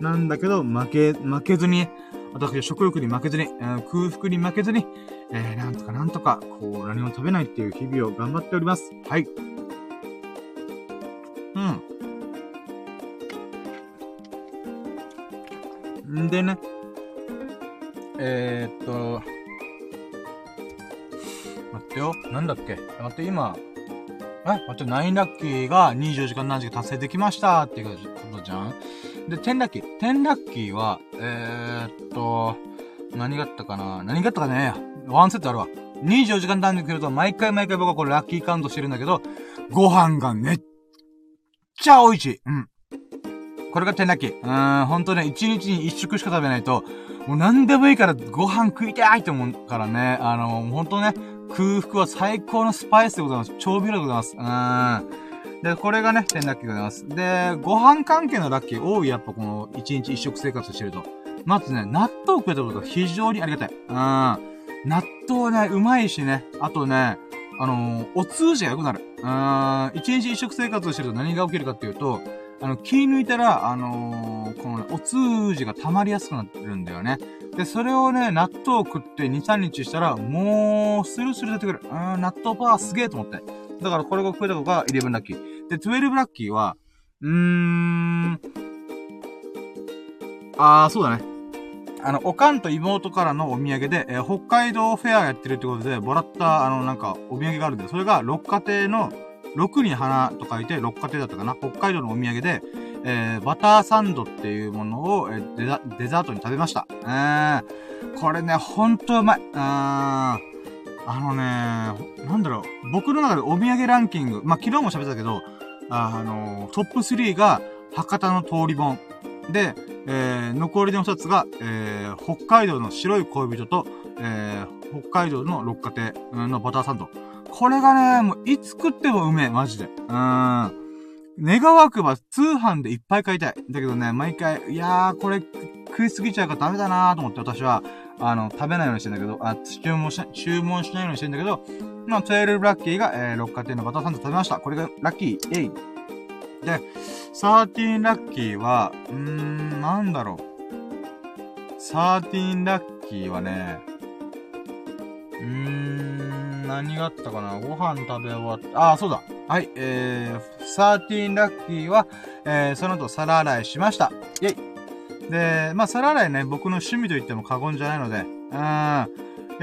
なんだけど、負け、負けずに、私は食欲に負けずに、えー、空腹に負けずに、えー、なんとかなんとか、こう、何も食べないっていう日々を頑張っております。はい。うん。んでね、えー、っと、待ってよ。なんだっけ？待って、今、え？待って、ナインラッキーが24時間何時か達成できました。っていうことじゃん。で、10ラッキー。10ラッキーは、えー、っと、何があったかな？何があったかね？ワンセットあるわ。24時間単に来ると、毎回毎回僕はこれラッキーカウントしてるんだけど、ご飯がめっちゃ美味しい。うん。これが10ラッキー。うん、ほんとね、1日に1食しか食べないと、もう何でもいいからご飯食いたいと思うからね、あの、ほんとね、空腹は最高のスパイスでございます。調味料でございます。うん。で、これがね、10ラッキーでございます。で、ご飯関係のラッキー多い、やっぱこの1日1食生活してると。まずね、納豆食えたことが非常にありがたい。うん。納豆ね、うまいしね。あとね、あのー、お通じが良くなる。うん。一日一食生活をしてると何が起きるかっていうと、あの、気抜いたら、あのー、このね、お通じが溜まりやすくなってるんだよね。で、それをね、納豆を食って2、3日したら、もう、スルスル出てくる。うん、納豆パワーすげえと思って。だからこれが食えたのが11ラッキー。で、12ラッキーは、うーん、あー、そうだね。あの、おかんと妹からのお土産で、えー、北海道フェアやってるってことで、もらった、あの、なんか、お土産があるんで、それが、六花亭の、六に花と書いて、六花亭だったかな北海道のお土産で、えー、バターサンドっていうものを、えー、デザ、デザートに食べました。えー、これね、ほんとうまい。あー、あのね、なんだろう、僕の中でお土産ランキング、まあ、昨日も喋ったけど、あ、あのトップ3が、博多の通り本。で、えー、残りの二つが、えー、北海道の白い恋人と、えー、北海道の六花亭のバターサンド。これがね、もういつ食ってもうめえ、マジで。うーん。願わくば通販でいっぱい買いたい。だけどね、毎回、いやー、これ食いすぎちゃうからダメだなーと思って私は、あの、食べないようにしてんだけど、あ、注文し、注文しないようにしてんだけど、まあ、12ラッキーが、えー、六花亭のバターサンド食べました。これがラッキー、えい。で、13ラッキーは、うーん、なんだろう。13ラッキーはね、うーん、何があったかなご飯食べ終わった。あ、そうだ。はい、えー、13ラッキーは、えー、その後皿洗いしました。イェイ。で、まあ、皿洗いね、僕の趣味と言っても過言じゃないので、うん、や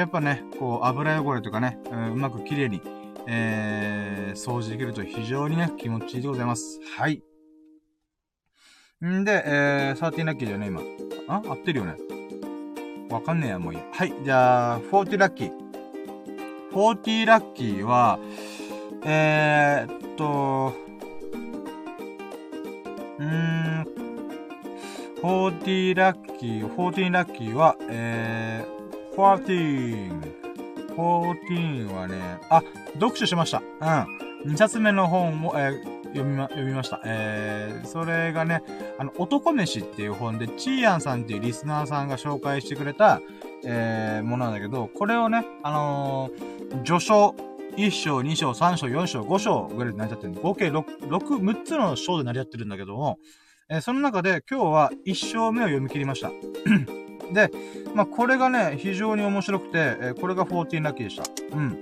っぱね、こう、油汚れとかね、うん、うまく綺麗に、えー、掃除できると非常にね、気持ちいいでございます。はい。んで、えー、13ラッキーだよね、今。あ合ってるよね。わかんねえや、もういいや。はい。じゃあ、40ラッキー。40ラッキーは、えー、っと、うーん、40ラッキー、14ラッキーは、えー、14。14はね、あ、読書しました。うん。2冊目の本を、えー、読みま、読みました。えー、それがね、あの、男飯っていう本で、チーヤンさんっていうリスナーさんが紹介してくれた、えー、ものなんだけど、これをね、あのー、序章、1章、2章、3章、4章、5章ぐらいで成り立ってる合計 6, 6、6つの章で成り立ってるんだけども、えー、その中で今日は1章目を読み切りました。で、まあ、これがね、非常に面白くて、え、これが14ラッキーでした。うん。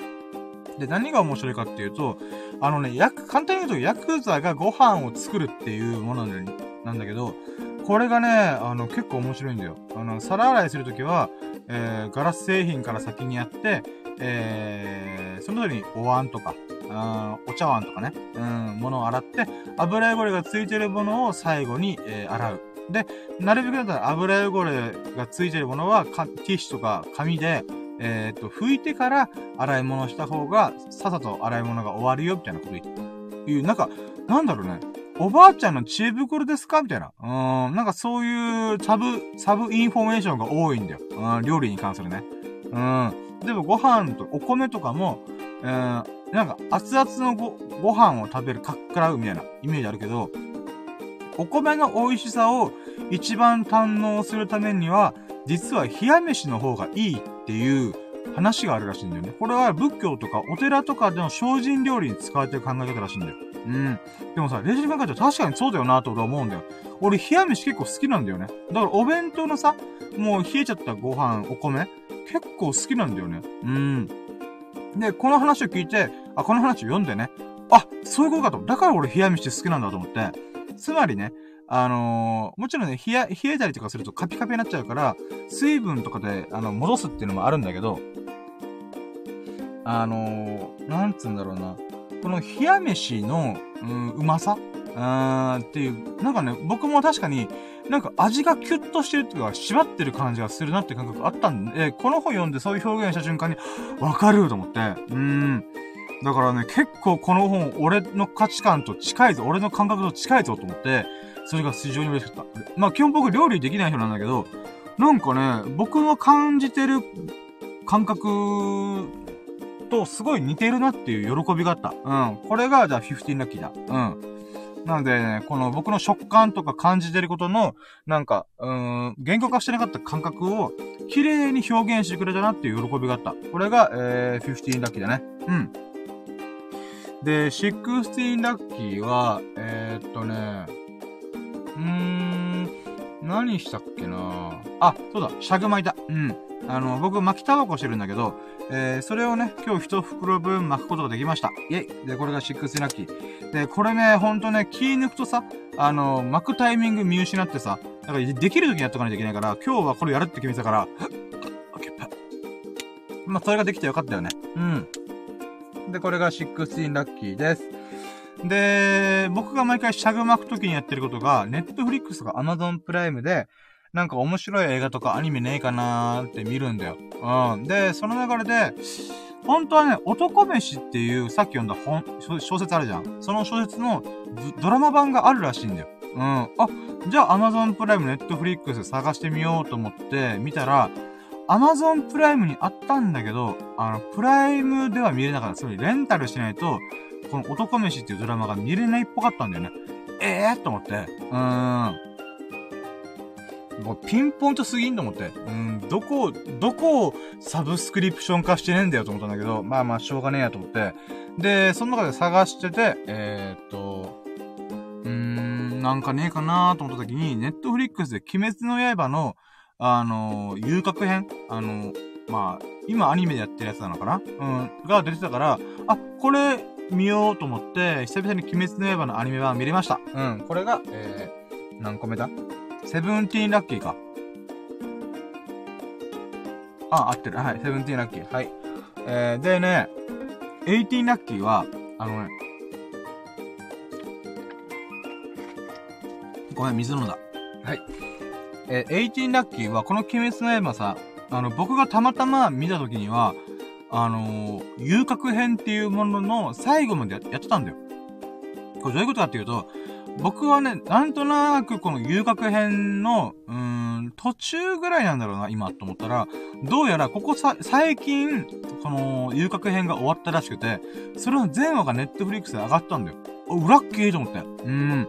で、何が面白いかっていうと、あのね、や、簡単に言うと、ヤクザがご飯を作るっていうものなんだけど、これがね、あの、結構面白いんだよ。あの、皿洗いするときは、えー、ガラス製品から先にやって、えー、その時にお椀とか、あお茶碗とかね、うん、ものを洗って、油汚れがついてるものを最後に、えー、洗う。で、なるべくだったら油汚れがついてるものは、ティッシュとか紙で、えっ、と、拭いてから洗い物した方が、さっさと洗い物が終わるよ、みたいなこと言って。いう、なんか、なんだろうね。おばあちゃんの知恵袋ですか？みたいな。うん、なんかそういうサブ、サブインフォメーションが多いんだよ。うん、料理に関するね。うん。例えばご飯と、お米とかも、えー、なんか熱々のご、ご飯を食べるかっからうみたいなイメージあるけど、お米の美味しさを一番堪能するためには、実は冷や飯の方がいいっていう話があるらしいんだよね。これは仏教とかお寺とかでの精進料理に使われてる考え方らしいんだよ。うん。でもさ、レジに考えたら確かにそうだよなと俺は思うんだよ。俺冷や飯結構好きなんだよね。だからお弁当のさ、もう冷えちゃったご飯、お米、結構好きなんだよね。うん。で、この話を聞いて、あ、この話を読んでね、あ、そういうことかと。だから俺冷や飯好きなんだと思って。つまりね、あのー、もちろんね、冷や、冷えたりとかするとカピカピになっちゃうから、水分とかで、あの、戻すっていうのもあるんだけど、あのー、なんつうんだろうな。この冷や飯の、うん、うまさ？う、ー、っていう、なんかね、僕も確かに、なんか味がキュッとしてるっていうか、縛ってる感じがするなって感覚あったんで、この本読んでそういう表現した瞬間に、わかると思って、うーん。だからね、結構この本、俺の価値観と近いぞ、俺の感覚と近いぞと思って、それが非常に嬉しかった。まあ基本僕料理できない人なんだけど、なんかね、僕の感じてる感覚とすごい似てるなっていう喜びがあった。うん。これがじゃあ15ラッキーだ。うん。なのでね、この僕の食感とか感じてることの、なんか、うん、言語化してなかった感覚を、綺麗に表現してくれたなっていう喜びがあった。これが、えー、15ラッキーだね。うん。で、16ラッキーは、えー、っとね、うーん、何したっけなあ、そうだ、シャグ巻いた。うん。あの、僕巻きタバコしてるんだけど、えー、それをね、今日一袋分巻くことができました。イェイで、これが6ラッキー。で、これね、ほんとね、気抜くとさ、あの、巻くタイミング見失ってさ、だからできる時にやっとかないといけないから、今日はこれやるって決めてたから、まあ、それができてよかったよね。うん。で、これが16ラッキーです。で、僕が毎回シャグ巻く時にやってることが、ネットフリックスとかアマゾンプライムで、なんか面白い映画とかアニメねえかなーって見るんだよ。うん。で、その流れで、本当はね、男飯っていうさっき読んだ本、小説あるじゃん。その小説のドラマ版があるらしいんだよ。うん。あ、じゃあ Amazon プライム、Netflix 探してみようと思って見たら、Amazon プライムにあったんだけど、あの、プライムでは見れなかった。つまりレンタルしないと、この男飯っていうドラマが見れないっぽかったんだよね。ええー、と思って。うーん。もうピンポイントすぎんと思って。うん、どこ、どこをサブスクリプション化してねえんだよと思ったんだけど、まあまあしょうがねえやと思って。で、その中で探してて、えー、っと、うーん、なんかねえかなーと思った時に、ネットフリックスで鬼滅の刃の、あのー、遊郭編？あのー、まあ、今アニメでやってるやつなのかな？うん、が出てたから、あ、これ見ようと思って、久々に鬼滅の刃のアニメ版見れました。うん、これが、えー、何個目だ？セブンティーンラッキーか。あ、合ってる。はい。セブンティーンラッキー。はい。えー、でね、エイティーンラッキーは、あのね、ごめん、水飲んだ。はい。えー、エイティーンラッキーは、この鬼滅の刃さ、あの、僕がたまたま見た時には、あのー、遊郭編っていうものの最後までやってたんだよ。これどういうことかっていうと、僕はね、なんとなくこの遊郭編の、うーん、途中ぐらいなんだろうな、今、と思ったら、どうやらここさ、最近、この遊郭編が終わったらしくて、それの全話がネットフリックスで上がったんだよ。うラッキーと思って。うん。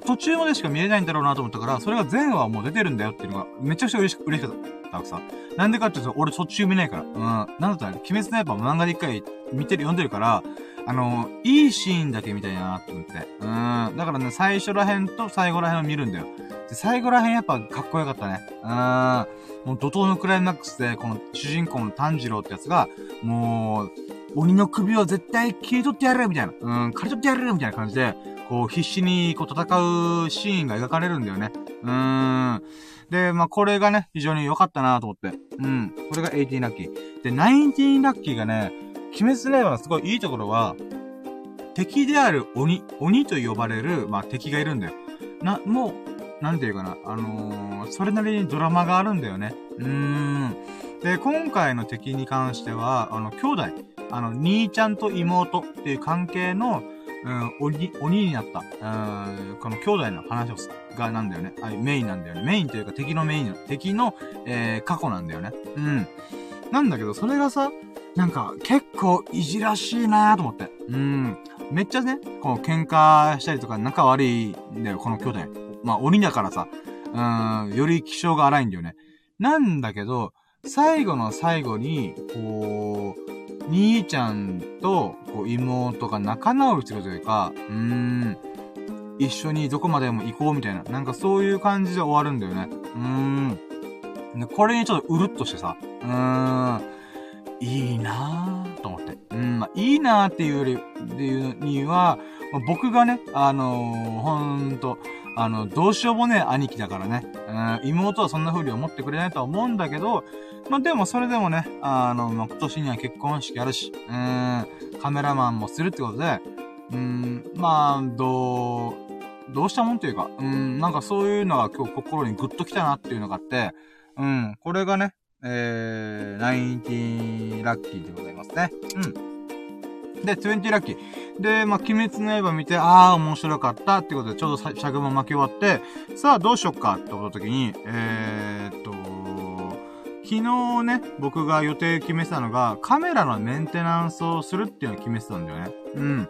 途中までしか見れないんだろうなと思ったから、それが全話もう出てるんだよっていうのが、めちゃくちゃ嬉しく、嬉しかったわけさ。なんでかっていうと、俺途中見ないから。うん。なんだったら、鬼滅の刃漫画で一回見てる、読んでるから、あの、いいシーンだけ見たいなって思って。うん。だからね、最初ら辺と最後ら辺を見るんだよ。で、最後ら辺やっぱかっこよかったね。うん。もう怒涛のクライマックスで、この主人公の炭治郎ってやつが、もう、鬼の首を絶対切り取ってやるみたいな。うん、刈り取ってやるみたいな感じで、こう、必死に、こう、戦うシーンが描かれるんだよね。うーん。で、まあ、これがね、非常に良かったなと思って。うん。これが18ラッキー。で、19ラッキーがね、鬼滅の刃のすごいいいところは、敵である鬼、鬼と呼ばれる、まあ、敵がいるんだよ。な、もう、なんていうかな、あのー、それなりにドラマがあるんだよね。うーん。で、今回の敵に関しては、あの、兄弟、あの、兄ちゃんと妹っていう関係の、うん、鬼、鬼になった、うん、この兄弟の話をがなんだよね。あメインなんだよね。メインというか敵のメインの、敵の、えー、過去なんだよね。うん。なんだけど、それがさ、なんか、結構いじらしいなーと思って。うん。めっちゃね、この喧嘩したりとか仲悪いんだよ、この兄弟。まあ、鬼だからさ、うん、より気性が荒いんだよね。なんだけど、最後の最後に、こう、兄ちゃんと、こう、妹が仲直りするというか、うーん、一緒にどこまでも行こうみたいな、なんかそういう感じで終わるんだよね。うーん。で、これにちょっとうるっとしてさ、うーん、いいなぁと思って。うん、まあ、いいなぁっていうより、っていうには、まあ、僕がね、あのー、ほんと、あの、どうしようもねえ兄貴だからね。うん、妹はそんな風に思ってくれないとは思うんだけど、まあ、でもそれでもね、あの、まあ、今年には結婚式あるし、うん、カメラマンもするってことで、うん、まあ、どう、どうしたもんというか、うん、なんかそういうのが今日心にグッときたなっていうのがあって、うん、これがね、えー、90ラッキーでございますね。うん。で、20ラッキー。で、まあ、鬼滅の刃見て、ああ、面白かったってことで、ちょうど尺も巻き終わって、さあ、どうしよっかってこと時に、えー、っと、昨日ね、僕が予定決めてたのが、カメラのメンテナンスをするっていうのを決めてたんだよね。うん。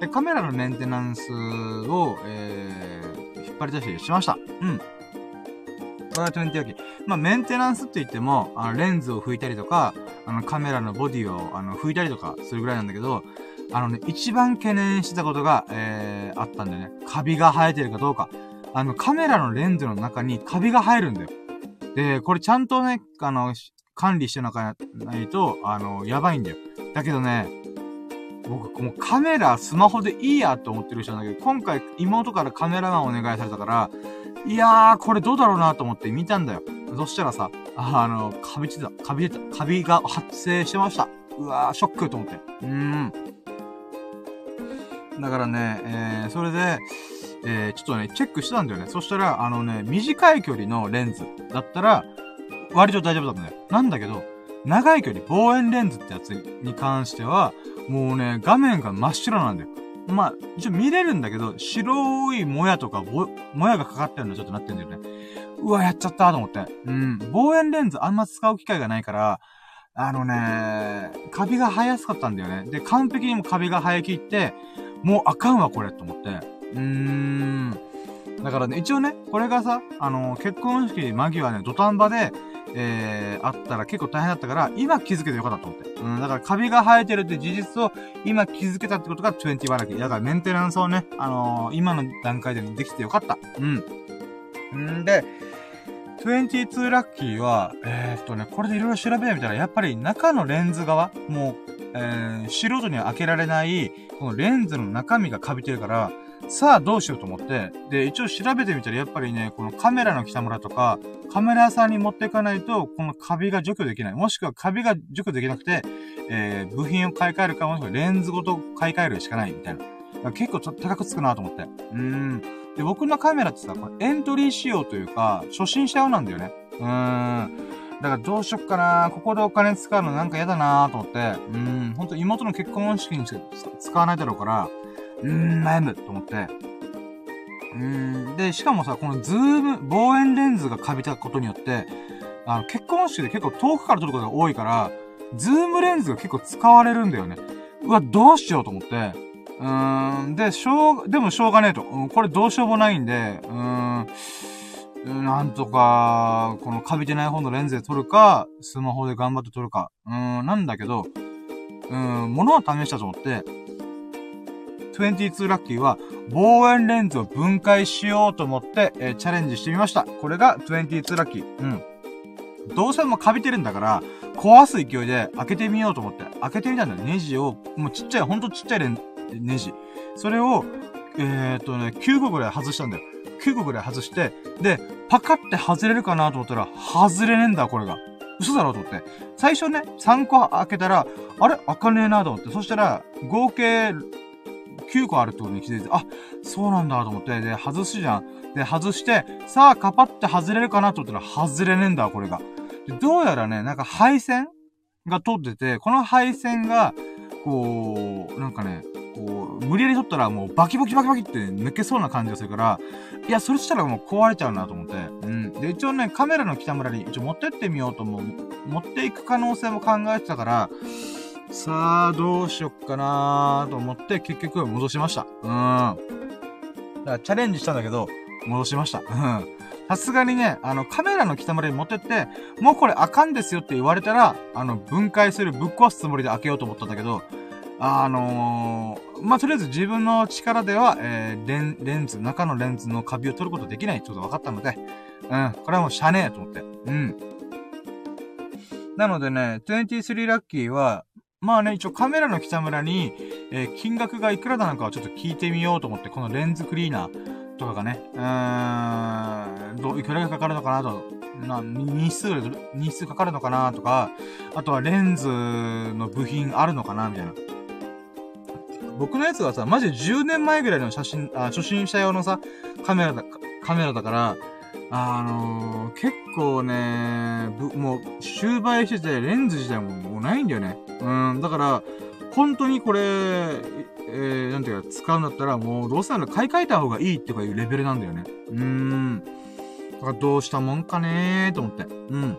で、カメラのメンテナンスを、えー、引っ張り出してしました。うん。これは20焼き。まあ、メンテナンスって言っても、あの、レンズを拭いたりとか、あの、カメラのボディを、あの、拭いたりとかするぐらいなんだけど、あのね、一番懸念してたことが、えー、あったんだよね。カビが生えてるかどうか。あの、カメラのレンズの中にカビが生えるんだよ。で、これちゃんとね、あの、管理してなかないと、あの、やばいんだよ。だけどね、僕、もうカメラ、スマホでいいやと思ってる人なんだけど、今回妹からカメラマンお願いされたから、いやー、これどうだろうなと思って見たんだよ。そしたらさ、あの、カビてた、カビ出た、カビが発生してました。うわー、ショックと思って。うーん。だからね、えー、それで、えー、ちょっとね、チェックしてたんだよね。そしたら、あのね、短い距離のレンズだったら、割と大丈夫だったんだよ。なんだけど、長い距離、望遠レンズってやつに関しては、もうね、画面が真っ白なんだよ。まあ、一応見れるんだけど、白いもやとか、もやがかかってるのちょっとなってんだよね。うわ、やっちゃったと思って。うん。望遠レンズあんま使う機会がないから、あのね、カビが生やすかったんだよね。で、完璧にもカビが生えきって、もうあかんわ、これ、と思って。うーん。だからね、一応ね、これがさ、あのー、結婚式間際ね、土壇場で、えー、あったら結構大変だったから、今気づけてよかったと思って。うん、だからカビが生えてるって事実を今気づけたってことが20バラキ。だからメンテナンスをね、あのー、今の段階でできてよかった。うん。んで、22ラッキーは、えー、っとね、これでいろいろ調べてみたら、やっぱり中のレンズ側、もう、えー、素人には開けられない、このレンズの中身がカビてるから、さあどうしようと思って、で、一応調べてみたらやっぱりね、このカメラの北村とか、カメラ屋さんに持っていかないと、このカビが除去できない。もしくはカビが除去できなくて、えー、部品を買い替えるかもしくはレンズごと買い替えるしかないみたいな。結構高くつくなと思って。うーん。で、僕のカメラってさ、これエントリー仕様というか、初心者用なんだよね。うーん。だからどうしよっかなここでお金使うのなんか嫌だなと思って、うん、ほんと妹の結婚式にしか使わないだろうから、うーん、悩むと思って。うん、で、しかもさ、このズーム、望遠レンズがカビたことによって、あの、結婚式で結構遠くから撮ることが多いから、ズームレンズが結構使われるんだよね。うわ、どうしようと思って。うーん、で、しょう、でもしょうがねえと。うん、これどうしようもないんで、うーん、なんとか、このカビてない方のレンズで撮るか、スマホで頑張って撮るか。うーん、なんだけど、うーん、物は試したと思って、22ラッキーは、望遠レンズを分解しようと思って、えー、チャレンジしてみました。これが22ラッキー。うん。どうせもカビてるんだから、壊す勢いで開けてみようと思って、開けてみたんだよ。ネジを、もうちっちゃい、ほんとちっちゃいレンネジ。それを、えー、っとね、9個ぐらい外したんだよ。9個ぐらい外して、で、パカって外れるかなと思ったら、外れねえんだ、これが。嘘だろと思って。最初ね、3個開けたら、あれ？開かねえなと思って。そしたら、合計9個あるってことに気づいて、あ、そうなんだと思って、で、外すじゃん。で、外して、さあ、カパって外れるかなと思ったら、外れねえんだ、これが。で、どうやらね、なんか配線が通ってて、この配線が、こう、なんかね、こう、無理やり取ったらもうバキバキバキバキって抜けそうな感じがするから、いや、それしたらもう壊れちゃうなと思って。うん。で、一応ね、カメラの北村に一応持ってってみようとも、持っていく可能性も考えてたから、さあ、どうしよっかなーと思って、結局戻しました。うん。だからチャレンジしたんだけど、戻しました。うん。さすがにね、あの、カメラの北村に持ってって、もうこれあかんですよって言われたら、あの、分解する、ぶっ壊すつもりで開けようと思ったんだけど、あのー、まあ、とりあえず自分の力では、えー、レン、レンズ、中のレンズのカビを取ることできないってことが分かったので、うん、これはもうしゃねえと思って。うん。なのでね、23ラッキーは、まあね、一応カメラの北村に、えー、金額がいくらなのかをちょっと聞いてみようと思って、このレンズクリーナーとかがね、うーん、どう、いくらがかかるのかなと、な、日数、日数かかるのかなとか、あとはレンズの部品あるのかなみたいな。僕のやつはさ、マジで10年前ぐらいの写真、あ、初心者用のさ、カメラだ、カメラだから、あのー、結構ねぶ、もう、終売してて、レンズ自体ももうないんだよね。うん、だから、本当にこれ、えー、なんていうか、使うんだったら、もう、どうせなら買い替えた方がいいっていうレベルなんだよね。うーん。だからどうしたもんかねーと思って。うん。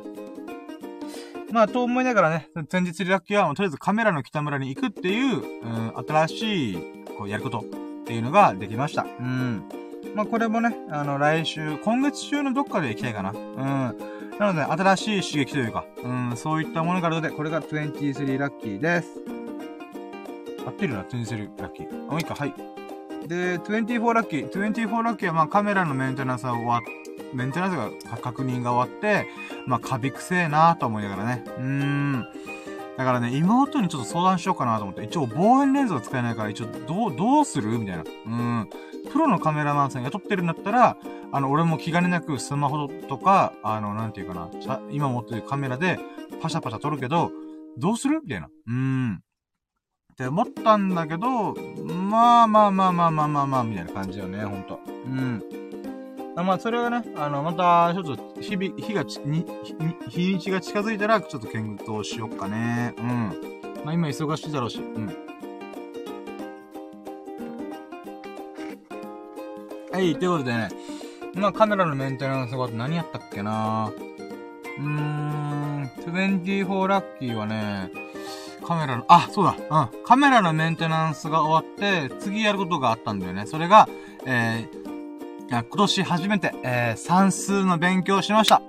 まあ、と思いながらね、前日リラッキーは、とりあえずカメラの北村に行くっていう、うん、新しい、こう、やることっていうのができました。うん。まあ、これもね、あの、来週、今月中のどっかで行きたいかな。うん。なので、新しい刺激というか、うん、そういったものがあるので、これが23ラッキーです。合ってるな、23ラッキー。あ、もういいか、はい。で、24ラッキー。24ラッキーは、まあ、カメラのメンテナンスが終わっ、メンテナンスが、確認が終わって、まあ、カビくせえなと思いながらね。うーん。だからね、妹にちょっと相談しようかなと思って、一応望遠レンズが使えないから、一応どう、どうする？みたいな。うん。プロのカメラマンさん雇ってるんだったら、あの、俺も気兼ねなくスマホとか、あの、なんていうかな、今持ってるカメラでパシャパシャ撮るけど、どうする？みたいな。うん。って思ったんだけど、まあまあまあまあまあまあまあ、みたいな感じよね、ほんと。うん。まあ、それはね、あの、また、ちょっと、日々、日がち、に、日にちが近づいたら、ちょっと検討しよっかね。うん。まあ、今忙しいだろうし、うん。はい、ということでね、まあ、カメラのメンテナンスが何やったっけなうーん、24ラッキーはね、カメラの、あ、そうだ、うん。カメラのメンテナンスが終わって、次やることがあったんだよね。それが、えー、今年初めて、えー、算数の勉強をしました。も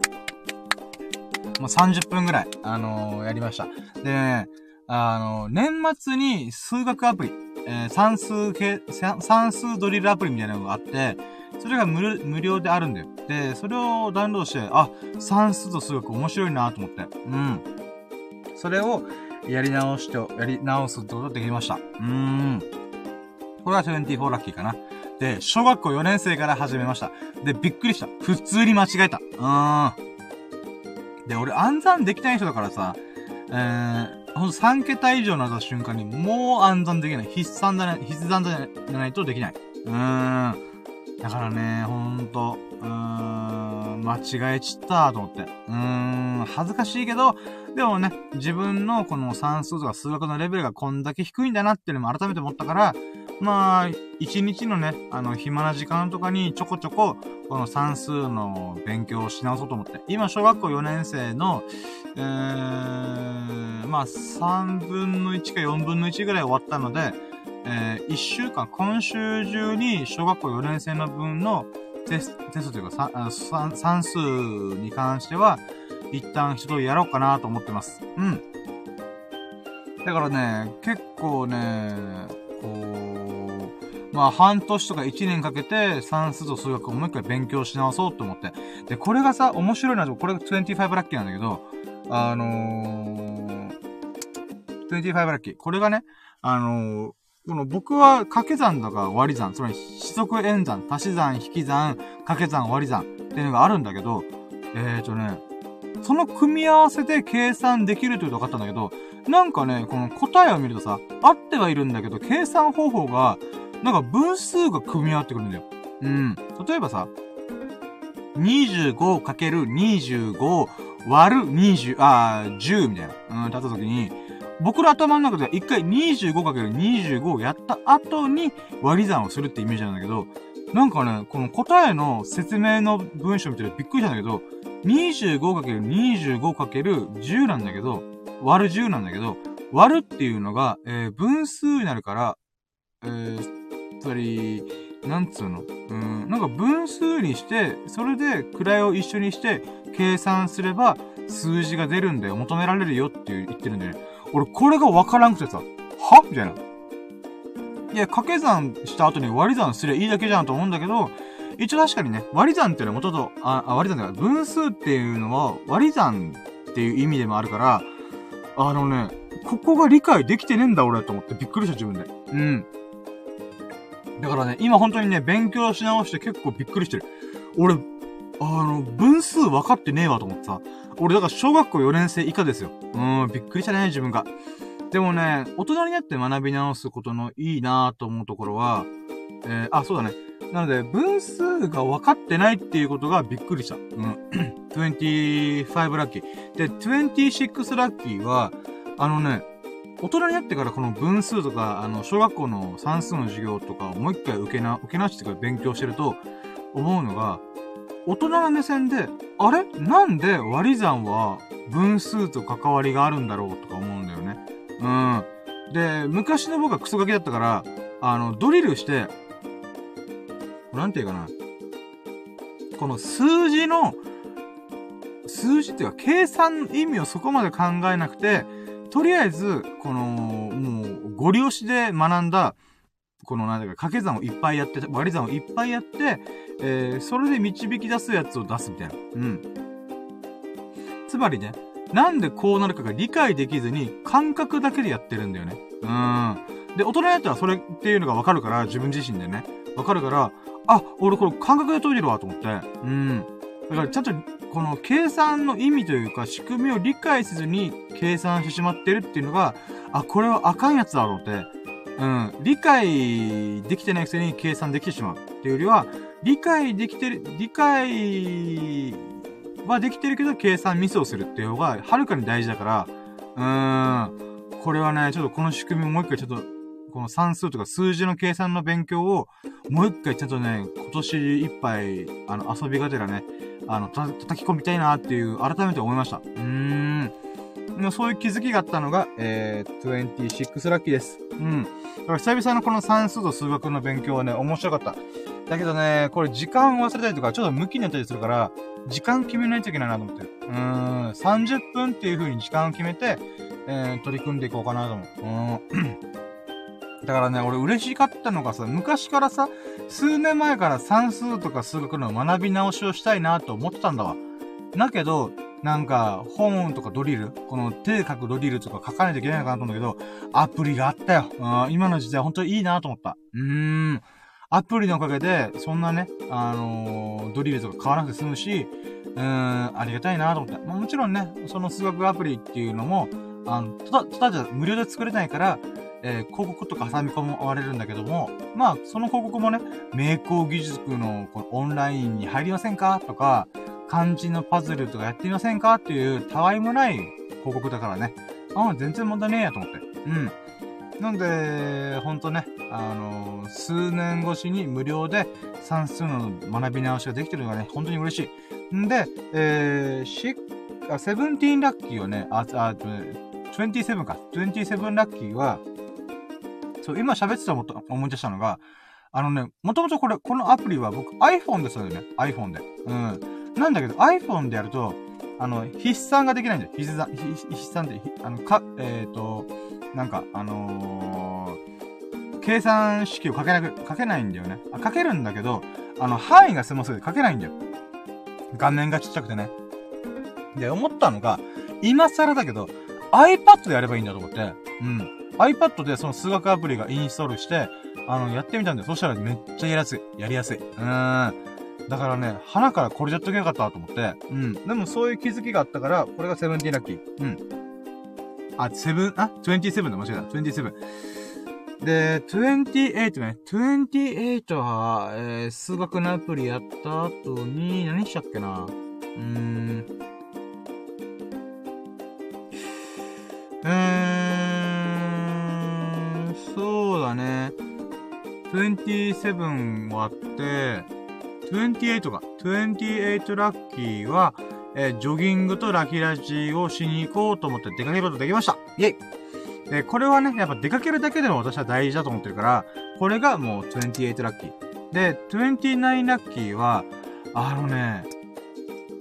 う30分ぐらい、あのー、やりました。で、ね、あのー、年末に数学アプリ、えー、算数系、算数ドリルアプリみたいなのがあって、それが無無料であるんだよ。で、それをダウンロードして、あ、算数と数学面白いなと思って。うん。それを、やり直して、やり直すってことができました。うーん。これは24ラッキーかな。で、小学校4年生から始めました。で、びっくりした。普通に間違えた。うーん。で、俺暗算できない人だからさ、えー、ほんと3桁以上なった瞬間にもう暗算できない。筆算だね、筆算じゃないとできない。うーん。だからね、ほんと、うーん、間違えちったと思って。うーん、恥ずかしいけど、でもね、自分のこの算数とか数学のレベルがこんだけ低いんだなっていうのも改めて思ったから、まあ、一日のね、あの、暇な時間とかにちょこちょこ、この算数の勉強をし直そうと思って。今、小学校4年生の、えー、まあ、3分の1か4分の1ぐらい終わったので、えー、1週間、今週中に小学校4年生の分のテステストというか算数に関しては、一旦一通りやろうかなと思ってます。うん。だからね、結構ね、こう、まあ半年とか一年かけて算数と数学をもう一回勉強し直そうと思って。で、これがさ、面白いなと、これが25ラッキーなんだけど、あのー、25ラッキー。これがね、あのー、この僕は掛け算とか割り算、つまり四則演算、足し算、引き算、掛け算、割り算っていうのがあるんだけど、えーとね、その組み合わせで計算できるというと分かったんだけど、なんかね、この答えを見るとさ、合ってはいるんだけど、計算方法が、なんか分数が組み合わってくるんだよ。うん。例えばさ、25×25 割る20、あー、10みたいな、うん、だった時に、僕の頭の中では一回 25×25 をやった後に割り算をするってイメージなんだけど、なんかね、この答えの説明の文章見てびっくりしたんだけど、25×25×10 なんだけど、割る10なんだけど、割るっていうのが、えー、分数になるから、えー、つまり、なんつうの？うん、なんか分数にして、それで位を一緒にして計算すれば数字が出るんだよ、求められるよって言ってるんだよね。俺これがわからんくてさ、は？みたいな。いや、掛け算した後に割り算すりゃいいだけじゃんと思うんだけど、一応確かにね、割り算っていうのは元と、あ、あ割り算だから、分数っていうのは割り算っていう意味でもあるから、あのね、ここが理解できてねえんだ俺と思ってびっくりした自分で。うん。だからね、今本当にね、勉強し直して結構びっくりしてる。俺、あの、分数分かってねえわと思ってさ。俺、だから小学校4年生以下ですよ。うん、びっくりしたね、自分が。でもね、大人になって学び直すことのいいなと思うところは、えー、あ、そうだね。なので、分数が分かってないっていうことがびっくりした。うん。25ラッキー。で、26ラッキーは、あのね、大人になってからこの分数とか、あの、小学校の算数の授業とかをもう一回受けな、受け直してから勉強してると、思うのが、大人の目線で、あれ？なんで割り算は分数と関わりがあるんだろうとか思うんだよね。うん。で、昔の僕はクソガキだったから、あの、ドリルして、なんていうかな。この数字の、数字っていうか、計算意味をそこまで考えなくて、とりあえず、この、もう、ご利用しで学んだ、この、なんだか、掛け算をいっぱいやって、割り算をいっぱいやって、えー、それで導き出すやつを出すみたいな。うん。つまりね、なんでこうなるかが理解できずに、感覚だけでやってるんだよね。うん。で、大人になったらそれっていうのがわかるから、自分自身でね。わかるから、あ、俺これ感覚で解いてるわと思って。うん。だからちゃんと、この計算の意味というか仕組みを理解せずに計算してしまってるっていうのが、あ、これはあかんやつだろうって。うん。理解できてないくせに計算できてしまう。っていうよりは、理解できてる、理解はできてるけど計算ミスをするっていう方がはるかに大事だから、うーん。これはね、ちょっとこの仕組みをもう一回ちょっとこの算数とか数字の計算の勉強を、もう一回ちゃんとね、今年いっぱい、あの、遊びがてらね、あの、叩き込みたいなっていう、改めて思いました。うーん。そういう気づきがあったのが、えー、26ラッキーです。うん。だから久々のこの算数と数学の勉強はね、面白かった。だけどね、これ時間を忘れたりとか、ちょっと向きになったりするから、時間決めないといけないなと思ってる。うーん、30分っていう風に時間を決めて、えー、取り組んでいこうかなと思う。うん。だからね、俺嬉しかったのがさ、昔からさ、数年前から算数とか数学の学び直しをしたいなと思ってたんだわ。だけど、なんか、本とかドリルこの手書くドリルとか書かないといけないのかなと思うんだけど、アプリがあったよ。うん、今の時代本当にいいなと思った。うーん。アプリのおかげで、そんなね、あのー、ドリルとか買わなくて済むし、うーん、ありがたいなと思って。まあ、もちろんね、その数学アプリっていうのも、あの、ただ、ただじゃ無料で作れないから、えー、広告とか挟み込まれるんだけども、まあ、その広告もね、名工技術のこのオンラインに入りませんか？とか、漢字のパズルとかやってみませんか？っていう、たわいもない広告だからね。ああ、全然問題ねえやと思って。うん。なんで、ほんとね、あのー、数年越しに無料で算数の学び直しができてるのがね、本当に嬉しい。んで、えー、シあ、セブンティーンラッキーをね、あ、あ、27か。27ラッキーは、そう、今喋ってたと思い出したのが、あのね、もともとこれ、このアプリは僕 iPhone ですよね。iPhone で。うん。なんだけど iPhone でやると、あの、筆算ができないんだよ。筆算、筆算で、あの、か、えっ、ー、と、なんか、あのー、計算式を書けなく、書けないんだよね。あ、書けるんだけど、あの、範囲が狭すぎて書けないんだよ。画面がちっちゃくてね。で、思ったのが、今更だけど、iPad でやればいいんだと思って、うん。iPad でその数学アプリがインストールして、あの、やってみたんだよ。そしたらめっちゃやりやすい。やりやすい。うーん。だからね、鼻からこれじゃっとけよかったと思って。うん。でもそういう気づきがあったから、これがセブンティーラッキー。うん。あ、セブン、あ ?27 だ、間違えた。27。で、28ね。28は、えー、数学のアプリやった後に、何したっけなうーん。うーん、そうだね。27もあって、28か。28ラッキーは、えー、ジョギングとラキラジをしに行こうと思って出かけることできました。イェイえこれはね、やっぱ出かけるだけでも私は大事だと思ってるから、これがもう28ラッキー。で、29ラッキーは、あのね、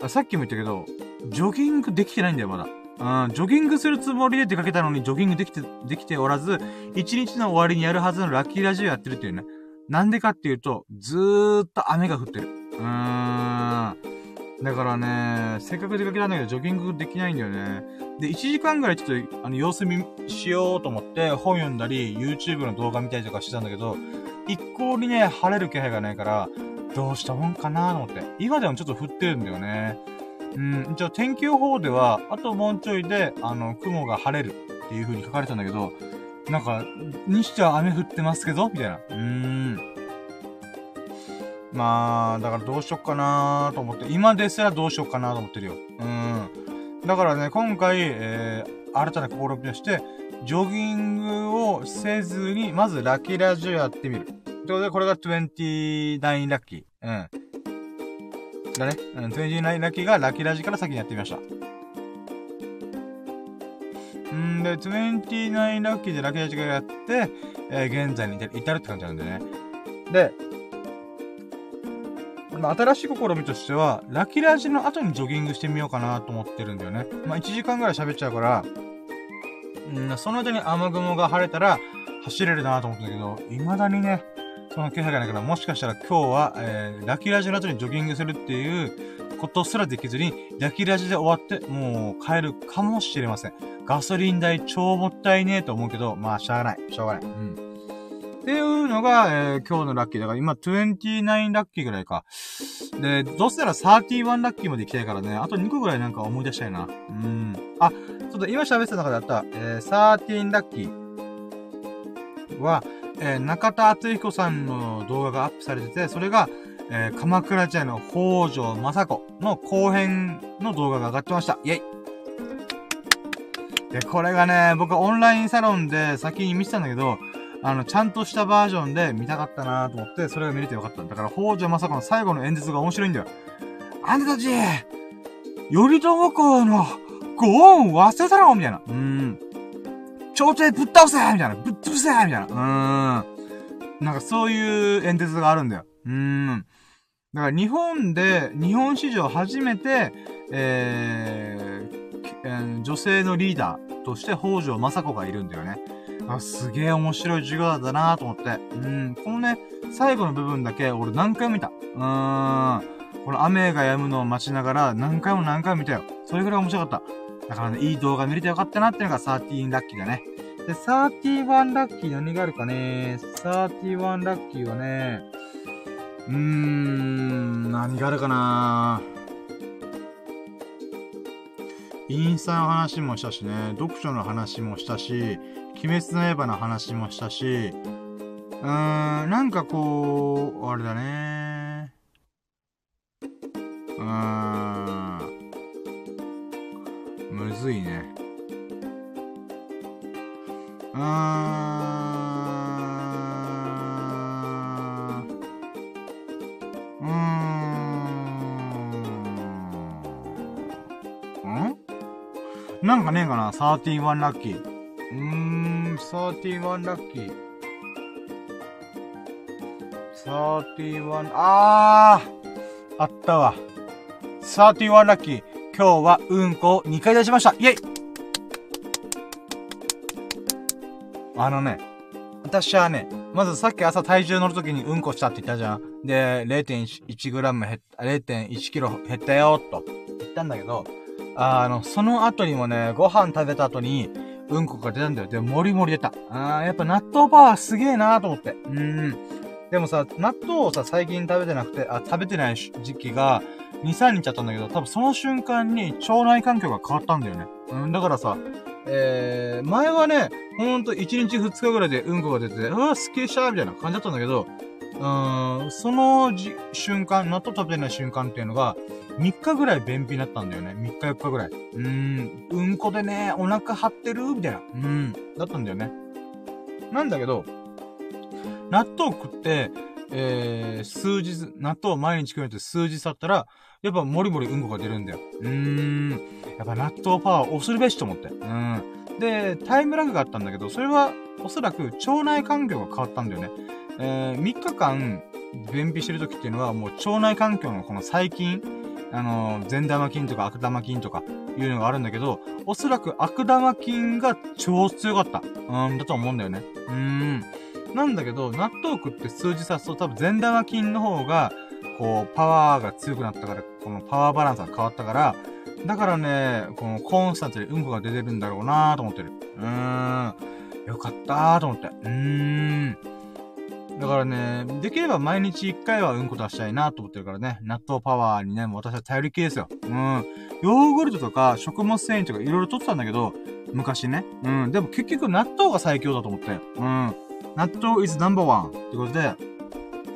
さっきも言ったけど、ジョギングできてないんだよ、まだ。うん、ジョギングするつもりで出かけたのに、ジョギングできて、できておらず、一日の終わりにやるはずのラッキーラジオやってるっていうね。なんでかっていうと、ずーっと雨が降ってる。うーん。だからね、せっかく出かけたんだけど、ジョギングできないんだよね。で、1時間ぐらいちょっと、あの、様子見しようと思って、本読んだり、YouTube の動画見たりとかしてたんだけど、一向にね、晴れる気配がないから、どうしたもんかなと思って。今でもちょっと降ってるんだよね。うん、一応天気予報では、あともうちょいで、あの、雲が晴れる。っていう風に書かれたんだけど、なんか、にしては雨降ってますけど？みたいな。うーん。まあ、だからどうしよっかなーと思って、今ですらどうしよっかなーと思ってるよ。うん。だからね、今回、えー、新たな試みとして、ジョギングをせずに、まずラッキーラジオやってみる。ということで、これが29ラッキー。うん。だね。うん、29ラッキーがラッキーラジから先にやってみました。んで、29ラッキーでラッキーラジからやって、えー、現在に至るって感じなんでね。で、まあ、新しい試みとしては、ラッキーラジの後にジョギングしてみようかなと思ってるんだよね。まあ、1時間ぐらい喋っちゃうから、うん、その間に雨雲が晴れたら走れるなと思ったんだけど、未だにね、その気配がないから、もしかしたら今日は、えー、ラッキーラジの後にジョギングするっていうことすらできずに、ラッキーラジで終わって、もう帰るかもしれません。ガソリン代超もったいねえと思うけど、まあ、しゃあない。しょうがない。うん。っていうのが、えー、今日のラッキーだから、今29ラッキーぐらいか。で、どうしたら31ラッキーまで行きたいからね、あと2個ぐらいなんか思い出したいな。うん。あ、ちょっと今喋ってた中であった、えー、13ラッキーは、えー、中田敦彦さんの動画がアップされてて、それが、えー、鎌倉茶屋の北条正子の後編の動画が上がってました。イェイで、これがね、僕はオンラインサロンで先に見てたんだけど、あの、ちゃんとしたバージョンで見たかったなと思って、それが見れてよかった。だから、北条正子の最後の演説が面白いんだよ。あんたたち、頼朝公のご恩忘れたろみたいな。うーん。朝廷ぶっ倒せみたいな。ぶっ潰せみたいな。うーん。なんかそういう演説があるんだよ。うーん。だから日本で、日本史上初めて、えー、女性のリーダーとして北条政子がいるんだよね。あ、すげえ面白い授業だなと思って。うん、このね、最後の部分だけ俺何回も見た。うーん。この雨が止むのを待ちながら何回も何回も見たよ。それぐらい面白かった。だからね、いい動画見れてよかったなっていうのが13ラッキーだね。で、31ラッキー何があるかね ?31 ラッキーはね、うーん、何があるかな？インスタの話もしたしね、読書の話もしたし、鬼滅の刃の話もしたし、うーん、なんかこう、あれだね。うーん、むずいねうーんん？なんかねえかな？サーティーワンラッキー。うん、サーティーワンラッキー。サーティーワン、あああったわ。サーティーワンラッキー。今日はうんこを2回出しました。イェイあのね、私はね、まずさっき朝体重乗るときにうんこしたって言ったじゃん。で、0.1g 減った、0.1kg 減ったよ、と言ったんだけど、あの、その後にもね、ご飯食べた後に、うんこが出たんだよ。で、もりもり出た。あー、やっぱ納豆パワーすげえなーと思って。うん。でもさ、納豆をさ、最近食べてなくて、あ、食べてない時期が、2、3日あったんだけど、多分その瞬間に腸内環境が変わったんだよね。うん、だからさ、えー、前はね、ほんと1日2日ぐらいでうんこが出てて、うわ、すっきりしたみたいな感じだったんだけど、うーん、そのじ、瞬間、納豆食べてない瞬間っていうのが、3日ぐらい便秘になったんだよね。3日4日ぐらい。うーん、うんこでね、お腹張ってるみたいな。うん、だったんだよね。なんだけど、納豆食って、えー、数日、納豆を毎日食うって数日経ったら、やっぱもりもりうんこが出るんだよ。うーん。やっぱ納豆パワー恐るべしと思って。うん。で、タイムラグがあったんだけど、それはおそらく腸内環境が変わったんだよね。えー、3日間、便秘してる時っていうのは、もう腸内環境のこの細菌、あの、善玉菌とか悪玉菌とかいうのがあるんだけど、おそらく悪玉菌が超強かった。うん、だと思うんだよね。うーん。なんだけど、納豆食って数字経つと多分善玉菌の方が、こう、パワーが強くなったから、このパワーバランスが変わったから、だからね、このコンスタントにうんこが出てるんだろうなーと思ってる。うーん。よかったーと思って。うーん。だからね、できれば毎日一回はうんこ出したいなと思ってるからね、納豆パワーにね、もう私は頼りきですよ。うん。ヨーグルトとか食物繊維とかいろいろ取ってたんだけど、昔ね。うん。でも結局納豆が最強だと思ったよ。うん。納豆 is number one ってことで、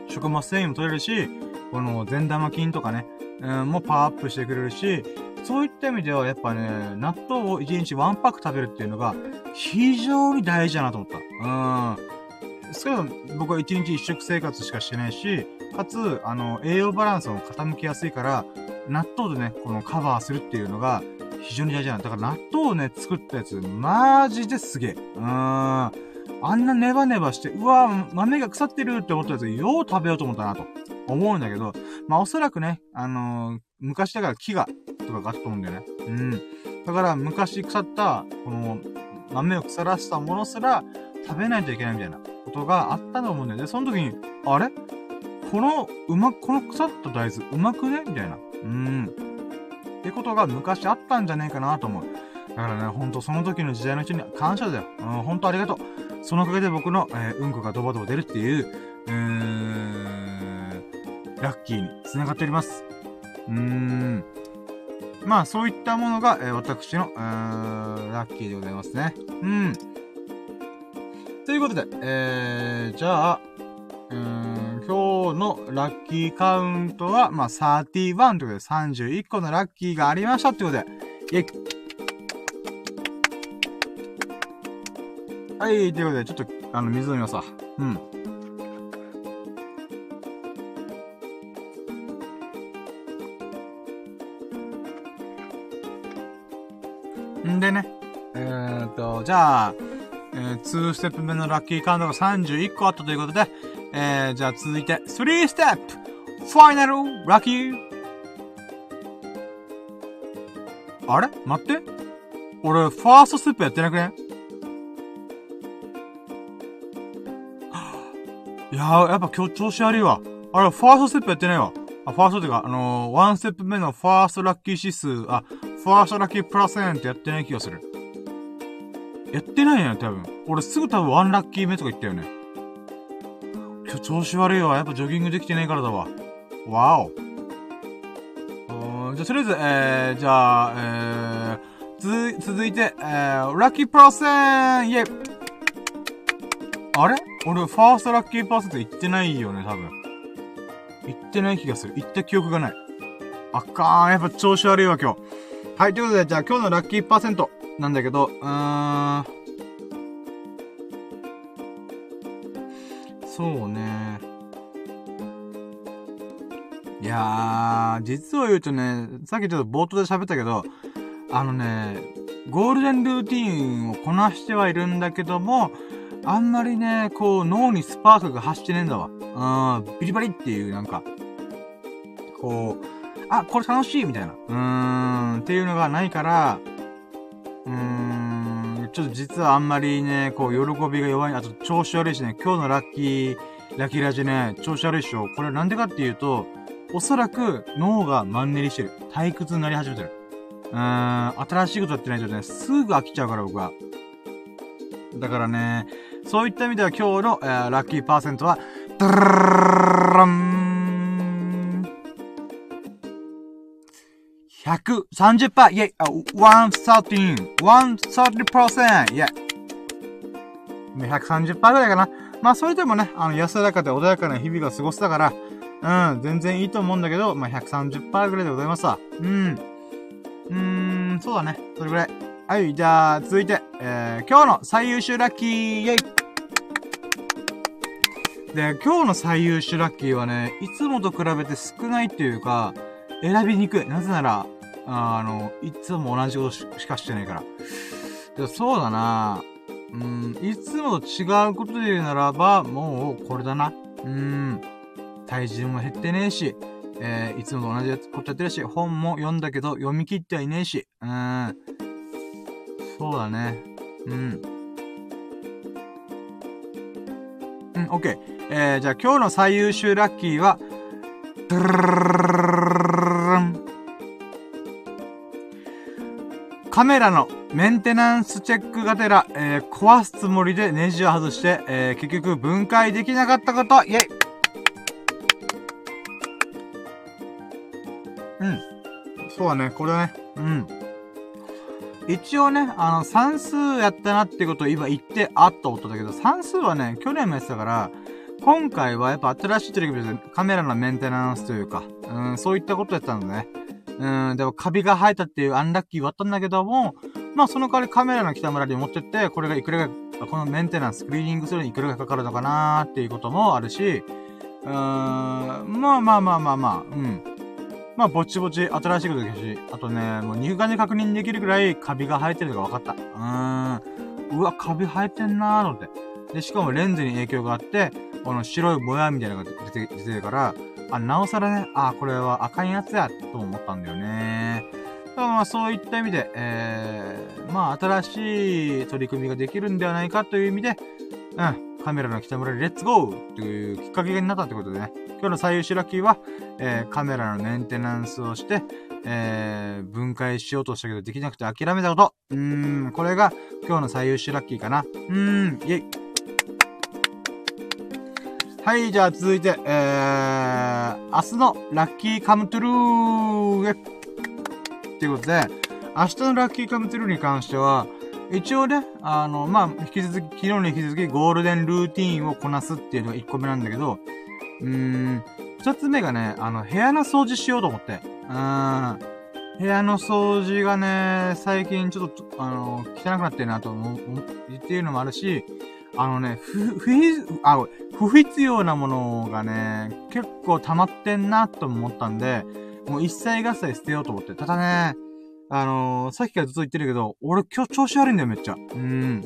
食物繊維も取れるし、この善玉菌とかね、うん、もパワーアップしてくれるし、そういった意味ではやっぱね、納豆を1日ワンパック食べるっていうのが非常に大事だなと思った。うん。それは僕は1日1食生活しかしてないし、かつ、あの、栄養バランスも傾きやすいから、納豆でね、このカバーするっていうのが非常に大事なだ。だから納豆をね、作ったやつ、マジですげえ。うーん。あんなネバネバして、うわぁ豆が腐ってるって思ったやつ、よう食べようと思ったなと。思うんだけど、まあおそらくね、あのー、昔だから木が、とかがあったと思うんだよね。うん。だから昔腐った、この、豆を腐らせたものすら食べないといけないみたいなことがあったと思うんだよね。その時に、あれ？この、うま、この腐った大豆、うまくね？みたいな。うん。ってことが昔あったんじゃねえかなと思う。だからね、ほんとその時の時代の人に感謝だよ。うん、ほんとありがとう。そのおかげで僕の、えー、うんこがドバドバ出るっていう、うーん、ラッキーに繋がっております。うーん。まあ、そういったものが、えー、私の、うーラッキーでございますね。うん。ということで、えー、じゃあ、うーん、今日のラッキーカウントは、まあ、31ということで31個のラッキーがありましたってことで、イェイはい、ということで、ちょっと、あの、水飲みますわ。うん。んでね、えー、っと、じゃあ、えー、2ステップ目のラッキーカウントが31個あったということで、えー、じゃあ続いて、3ステップファイナルラッキーあれ？待って。俺、ファーストステップやってなくね？やー、やっぱ今日調子悪いわ。あれ、ファーストステップやってないわ。あ、ファーストっていうか、あのー、ワンステップ目のファーストラッキー指数、あ、ファーストラッキープラセントやってない気がする。やってないよね、多分。俺すぐ多分ワンラッキー目とか言ったよね。今日調子悪いわ。やっぱジョギングできてないからだわ。わお。じゃ、とりあえず、えー、じゃあ、えー、つ、続いて、えー、ラッキープラセンイェイ俺、ファーストラッキーパーセント言ってないよね、多分。言ってない気がする。言った記憶がない。あかーん、やっぱ調子悪いわ、今日。はい、ということで、じゃあ今日のラッキーパーセントなんだけど、うーん。そうね。いやー、実を言うとね、さっきちょっと冒頭で喋ったけど、あのね、ゴールデンルーティーンをこなしてはいるんだけども、あんまりね、こう、脳にスパークが走ってねえんだわ。うん、ビリバリっていう、なんか、こう、あ、これ楽しいみたいな。うーん、っていうのがないから、うーん、ちょっと実はあんまりね、こう、喜びが弱い。あと、調子悪いしね、今日のラッキー、ラッキーラジね、調子悪いっしょ。これなんでかっていうと、おそらく脳がマンネリしてる。退屈になり始めてる。うーん、新しいことやってないとね、すぐ飽きちゃうから僕は。だからね、そういった意味では今日の、えー、ラッキーパーセントは、ドゥルルン 130%! イェイ !113! 130%! イェイ !130% ぐらいかな。まあ、それでもね、あの、安らかで穏やかな日々が過ごせたから、うん、全然いいと思うんだけど、まあ、130%ぐらいでございますわ。うん。うーん、そうだね。それぐらい。はい、じゃあ、続いて、えー、今日の最優秀ラッキーイェイで、今日の最優秀ラッキーはね、いつもと比べて少ないっていうか、選びにくい。なぜなら、あの、いつも同じことしかしてないから。でそうだなうん、いつもと違うことで言うならば、もう、これだな。うん、体重も減ってねえし、えー、いつもと同じことやってるし、本も読んだけど読み切ってはいねえし、うん、そうだね。うん。うん、オッケー。えー、じゃあ今日の最優秀ラッキーは、カメラのメンテナンスチェックがてら、えー、壊すつもりでネジを外して、えー、結局分解できなかったこと、イェイうん。そうだね、これだね。うん。一応ね、あの、算数やったなってことを今言ってあったんだけど、算数はね、去年もやってたから、今回はやっぱ新しいテレビでカメラのメンテナンスというか、うん、そういったことやったんだね。うん、でもカビが生えたっていうアンラッキーはあったんだけども、まあその代わりカメラの北村に持ってって、これがいくらが、このメンテナンス、クリーニングするにいくらがかかるのかなーっていうこともあるし、うーん、まあまあまあまあまあ、うん。まあ、ぼちぼち新しいことですし、あとね、もう肉眼で確認できるくらいカビが生えてるのが分かった。うーん。うわ、カビ生えてんなーのって。で、しかもレンズに影響があって、この白いぼやみたいなのが出て、出てるから、あ、なおさらね、あ、これは赤いやつや、と思ったんだよね。まあ、そういった意味で、えー、まあ、新しい取り組みができるんではないかという意味で、うん、カメラの北村レッツゴーというきっかけになったってことでね、今日の最優秀ラッキーは、えー、カメラのメンテナンスをして、えー、分解しようとしたけどできなくて諦めたこと。うーん、これが今日の最優秀ラッキーかな。うーん、イェイ。はい、じゃあ続いて、えー、明日のラッキーカムトゥルーへ。っていうことで、明日のラッキーカムトゥルーに関しては、一応ね、あの、まあ、引き続き、昨日に引き続きゴールデンルーティーンをこなすっていうのが1個目なんだけど、うーん、2つ目がね、あの、部屋の掃除しようと思って。うーん。部屋の掃除がね、最近ちょっと、あの、汚くなってるなと思う、っていうのもあるし、あのね、不、不、あ、不必要なものがね、結構溜まってんなと思ったんで、もう一切合切捨てようと思って。ただね、あのー、さっきからずっと言ってるけど、俺今日調子悪いんだよ、めっちゃ。うん。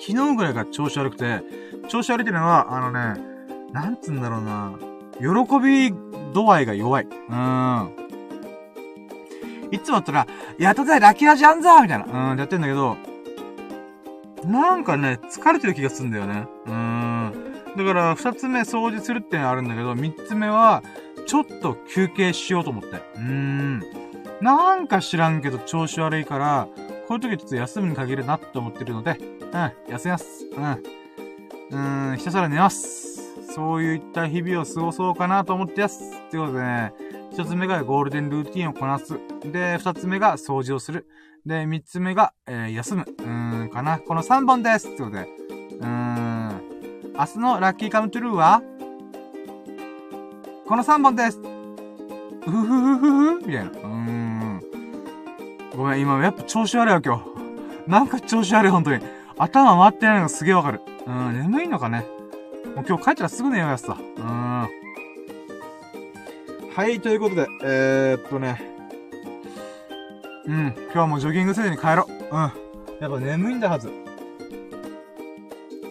昨日ぐらいから調子悪くて、調子悪いっていうのは、あのね、なんつうんだろうな、喜び度合いが弱い。うん。いつもだったら、やっとだよ、ラキラジあんぞみたいな。うん、やってんだけど、なんかね、疲れてる気がするんだよね。うーん。だから、二つ目掃除するってのはあるんだけど、三つ目は、ちょっと休憩しようと思って。うーん。なんか知らんけど調子悪いから、こういう時ちょっと休むに限るなって思ってるので、うん、休みます。うん。うん、ひたすら寝ます。そういった日々を過ごそうかなと思ってやす。ってことでね、一つ目がゴールデンルーティンをこなす。で、二つ目が掃除をする。で、三つ目が、えー、休む。うーん、かな。この三本です。ってことで。うーん。明日のラッキーカムトゥルーは？この三本です。ふふふふふみたいな。うーん。ごめん、今やっぱ調子悪いわ、今日。なんか調子悪い、本当に。頭回ってないのがすげえわかる。うん、眠いのかね。もう今日帰ったらすぐ寝ようやつだ。うん。はい、ということで、えー、っとね。うん。今日はもうジョギングせずに帰ろう。うん。やっぱ眠いんだはず。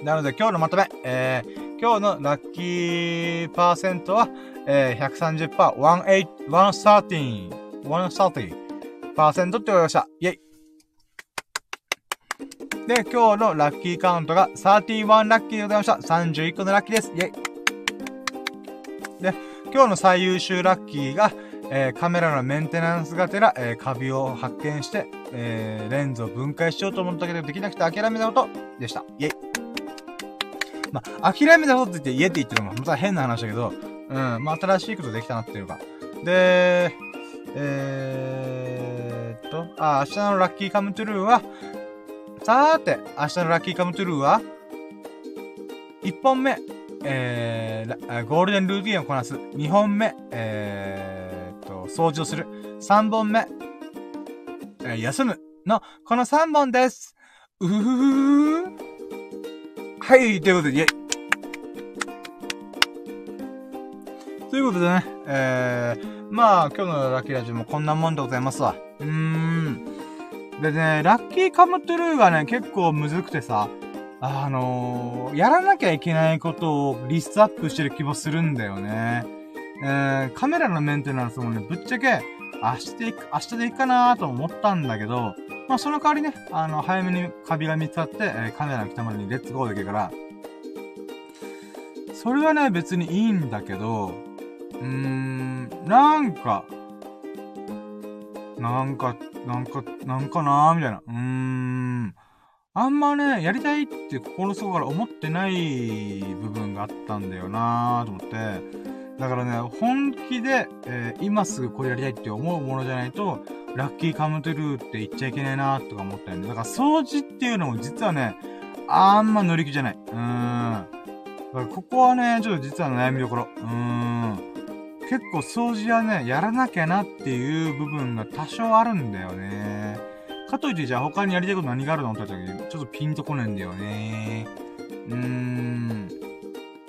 なので今日のまとめ。えー、今日のラッキーパーセントは、えー、130%、18、130、130%って言われました。イェイ。で、今日のラッキーカウントが31ラッキーでございました。31個のラッキーです。イェイ。で、今日の最優秀ラッキーが、えー、カメラのメンテナンスがてら、えー、カビを発見して、えー、レンズを分解しようと思ったけど、できなくて諦めたことでした。イェイ。まあ、諦めたことって言って、家って言ってるのも、本当は変な話だけど、うん、まあ、新しいことできたなっていうか。で、えーっと、あ、明日のラッキーカムトゥルーは、さーて、明日のラッキーカムトゥルーは、1本目、えー、ゴールデンルーティンをこなす。2本目、えー、と、掃除をする。3本目、えー、休む。の、この3本です。うふふふはい、ということで、イェイ。ということでね、えー、まあ、今日のラッキーラジオもこんなもんでございますわ。うーん。でね、ラッキーカムトゥルーがね、結構むずくてさ、あのー、やらなきゃいけないことをリストアップしてる気もするんだよね。えー、カメラのメンテナンスもね、ぶっちゃけ、明日でいく、明日でいいかなと思ったんだけど、まあその代わりね、あの、早めにカビが見つかって、えー、カメラが来たまでにレッツゴーできるから、それはね、別にいいんだけど、ーん、なんか、なんか、なんか、なんかなーみたいな。うーん。あんまね、やりたいって心の底から思ってない部分があったんだよなーと思って。だからね、本気で、えー、今すぐこれやりたいって思うものじゃないと、ラッキーカムトゥルーって言っちゃいけないなーとか思ったよね。だから掃除っていうのも実はね、あんま乗り気じゃない。うーん。だからここはね、ちょっと実は悩みどころ。うーん。結構掃除はね、やらなきゃなっていう部分が多少あるんだよね。かといってじゃあ他にやりたいこと何があるのって言った時ちょっとピンとこないんだよね。うーん。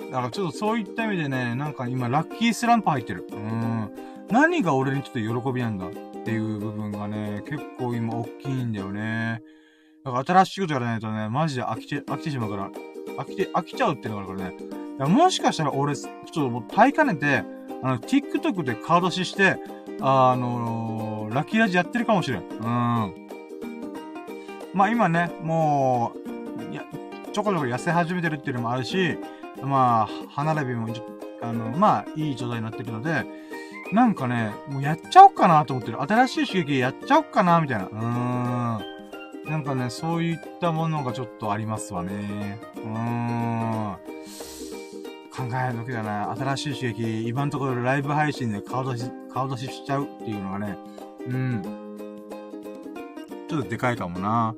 だからちょっとそういった意味でね、なんか今ラッキースランプ入ってる。うん。何が俺にちょっと喜びなんだっていう部分がね、結構今大きいんだよね。だから新しいことやらないとね、マジで飽きて、飽きてしまうから、飽きて、飽きちゃうっていうのがあるからね。もしかしたら俺、ちょっともう耐えかねて、あの、TikTok でカードしして、あのー、ラッキーラジやってるかもしれん。うん。まあ今ね、もう、や、ちょこちょこ痩せ始めてるっていうのもあるし、まあ、歯並びも、あの、まあ、いい状態になってるので、なんかね、もうやっちゃおうかなと思ってる。新しい刺激やっちゃおうかなみたいな。うーん。なんかね、そういったものがちょっとありますわね。うーん。考える時だな。新しい刺激、今のところライブ配信で顔出し、顔出ししちゃうっていうのがね、うん。ちょっとでかいかもな。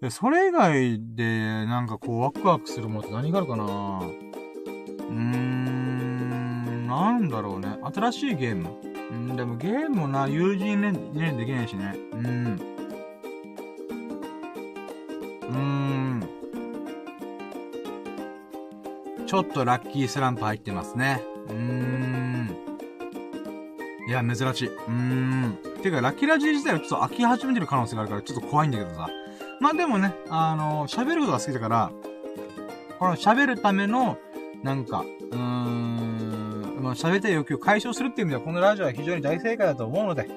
で、それ以外で、なんかこう、ワクワクするものって何があるかなうーん、なんだろうね。新しいゲーム。うん、でもゲームもな、友人連連できないしね。うん。うーん。ちょっとラッキースランプ入ってますね。うーん。いや、珍しい。うーん。てか、ラッキーラジー自体はちょっと飽き始めてる可能性があるから、ちょっと怖いんだけどさ。まあでもね、あの、喋ることが好きだから、この喋るための、なんか、うーん、まあ喋りた欲求を解消するっていう意味では、このラジオは非常に大正解だと思うので、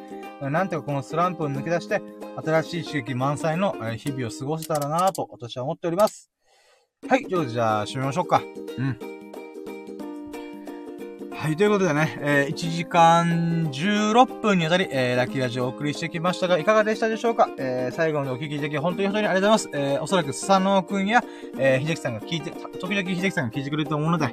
なんていうかこのスランプを抜け出して、新しい刺激満載の日々を過ごせたらなぁと、私は思っております。はい、ということでじゃあ、締めましょうか。うん。はい、ということでね、えー、1時間16分にあたり、えー、ラッキーラジオをお送りしてきましたが、いかがでしたでしょうか？えー、最後までお聞きいただき、本当に本当にありがとうございます。えー、おそらくスサノオくんや、えー、秀樹さんが聞いて、時々秀樹さんが聞いてくれると思うので、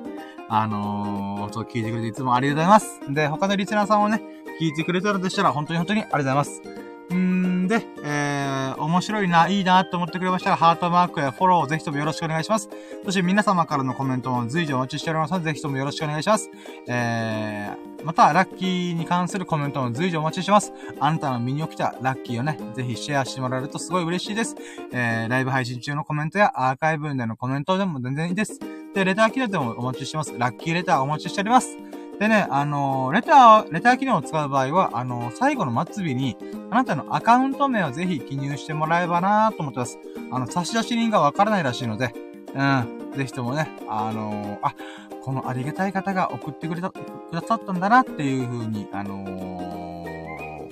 あのー、ちょっと聞いてくれていつもありがとうございます。で、他のリスナーさんもね、聞いてくれたらでしたら、本当に本当にありがとうございます。んで、えー、面白いな、いいなと思ってくれましたら、ハートマークやフォローをぜひともよろしくお願いします。そして皆様からのコメントも随時お待ちしておりますので、ぜひともよろしくお願いします。えー、また、ラッキーに関するコメントも随時お待ちしてます。あなたの身に起きたラッキーをね、ぜひシェアしてもらえるとすごい嬉しいです。えー、ライブ配信中のコメントやアーカイブでのコメントでも全然いいです。で、レター機能でもお待ちしてます。ラッキーレターお待ちしております。でね、あのー、レター、レター機能を使う場合は、あのー、最後の末尾に、あなたのアカウント名をぜひ記入してもらえばなと思ってます。あの、差出人がわからないらしいので、うん、ぜひともね、あのー、あ、このありがたい方が送ってくれた、くださったんだなっていう風に、あの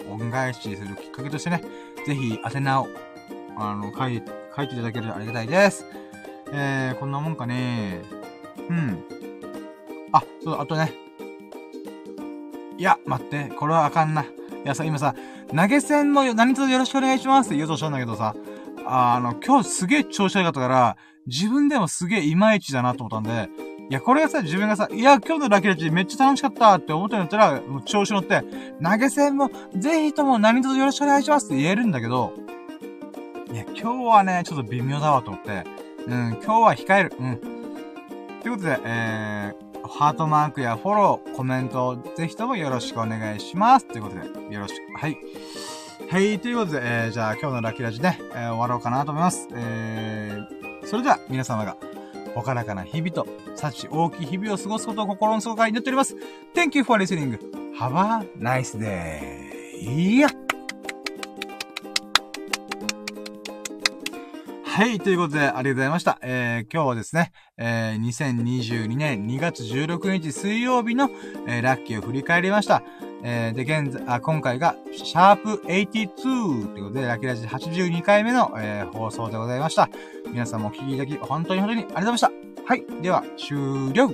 恩返しするきっかけとしてね、ぜひ宛名を、あの、書いて、書いていただけるとありがたいです。えー、こんなもんかね。うん。あ、そう、あとね、いや、待って、これはあかんな。いやさ、今さ、投げ銭も何卒よろしくお願いしますって言うとしたんだけどさ、あの、今日すげえ調子悪かったから、自分でもすげえいまいちだなと思ったんで、いや、これがさ、自分がさ、いや、今日のラッキラチめっちゃ楽しかったって思ってんだったら、もう調子乗って、投げ銭もぜひとも何卒よろしくお願いしますって言えるんだけど、いや、今日はね、ちょっと微妙だわと思って、うん、今日は控える。うん。ということで、えー、ハートマークやフォロー、コメント、ぜひともよろしくお願いします。ということで、よろしく。はい。はい、ということで、えー、じゃあ今日のラッキーラジね、えー、終わろうかなと思います。えー、それでは皆様が、ほからかな日々と、幸大きい日々を過ごすことを心の底から祈っております。Thank you for listening. Have a nice day. いやはい、ということで、ありがとうございました。えー、今日はですね、えー、2022年2月16日水曜日の、えー、ラッキーを振り返りました。えー、で、現在、あ、今回が、シャープ82ということで、ラッキーラジ82回目の、えー、放送でございました。皆さんもお聞きいただき、本当に本当にありがとうございました。はい、では、終了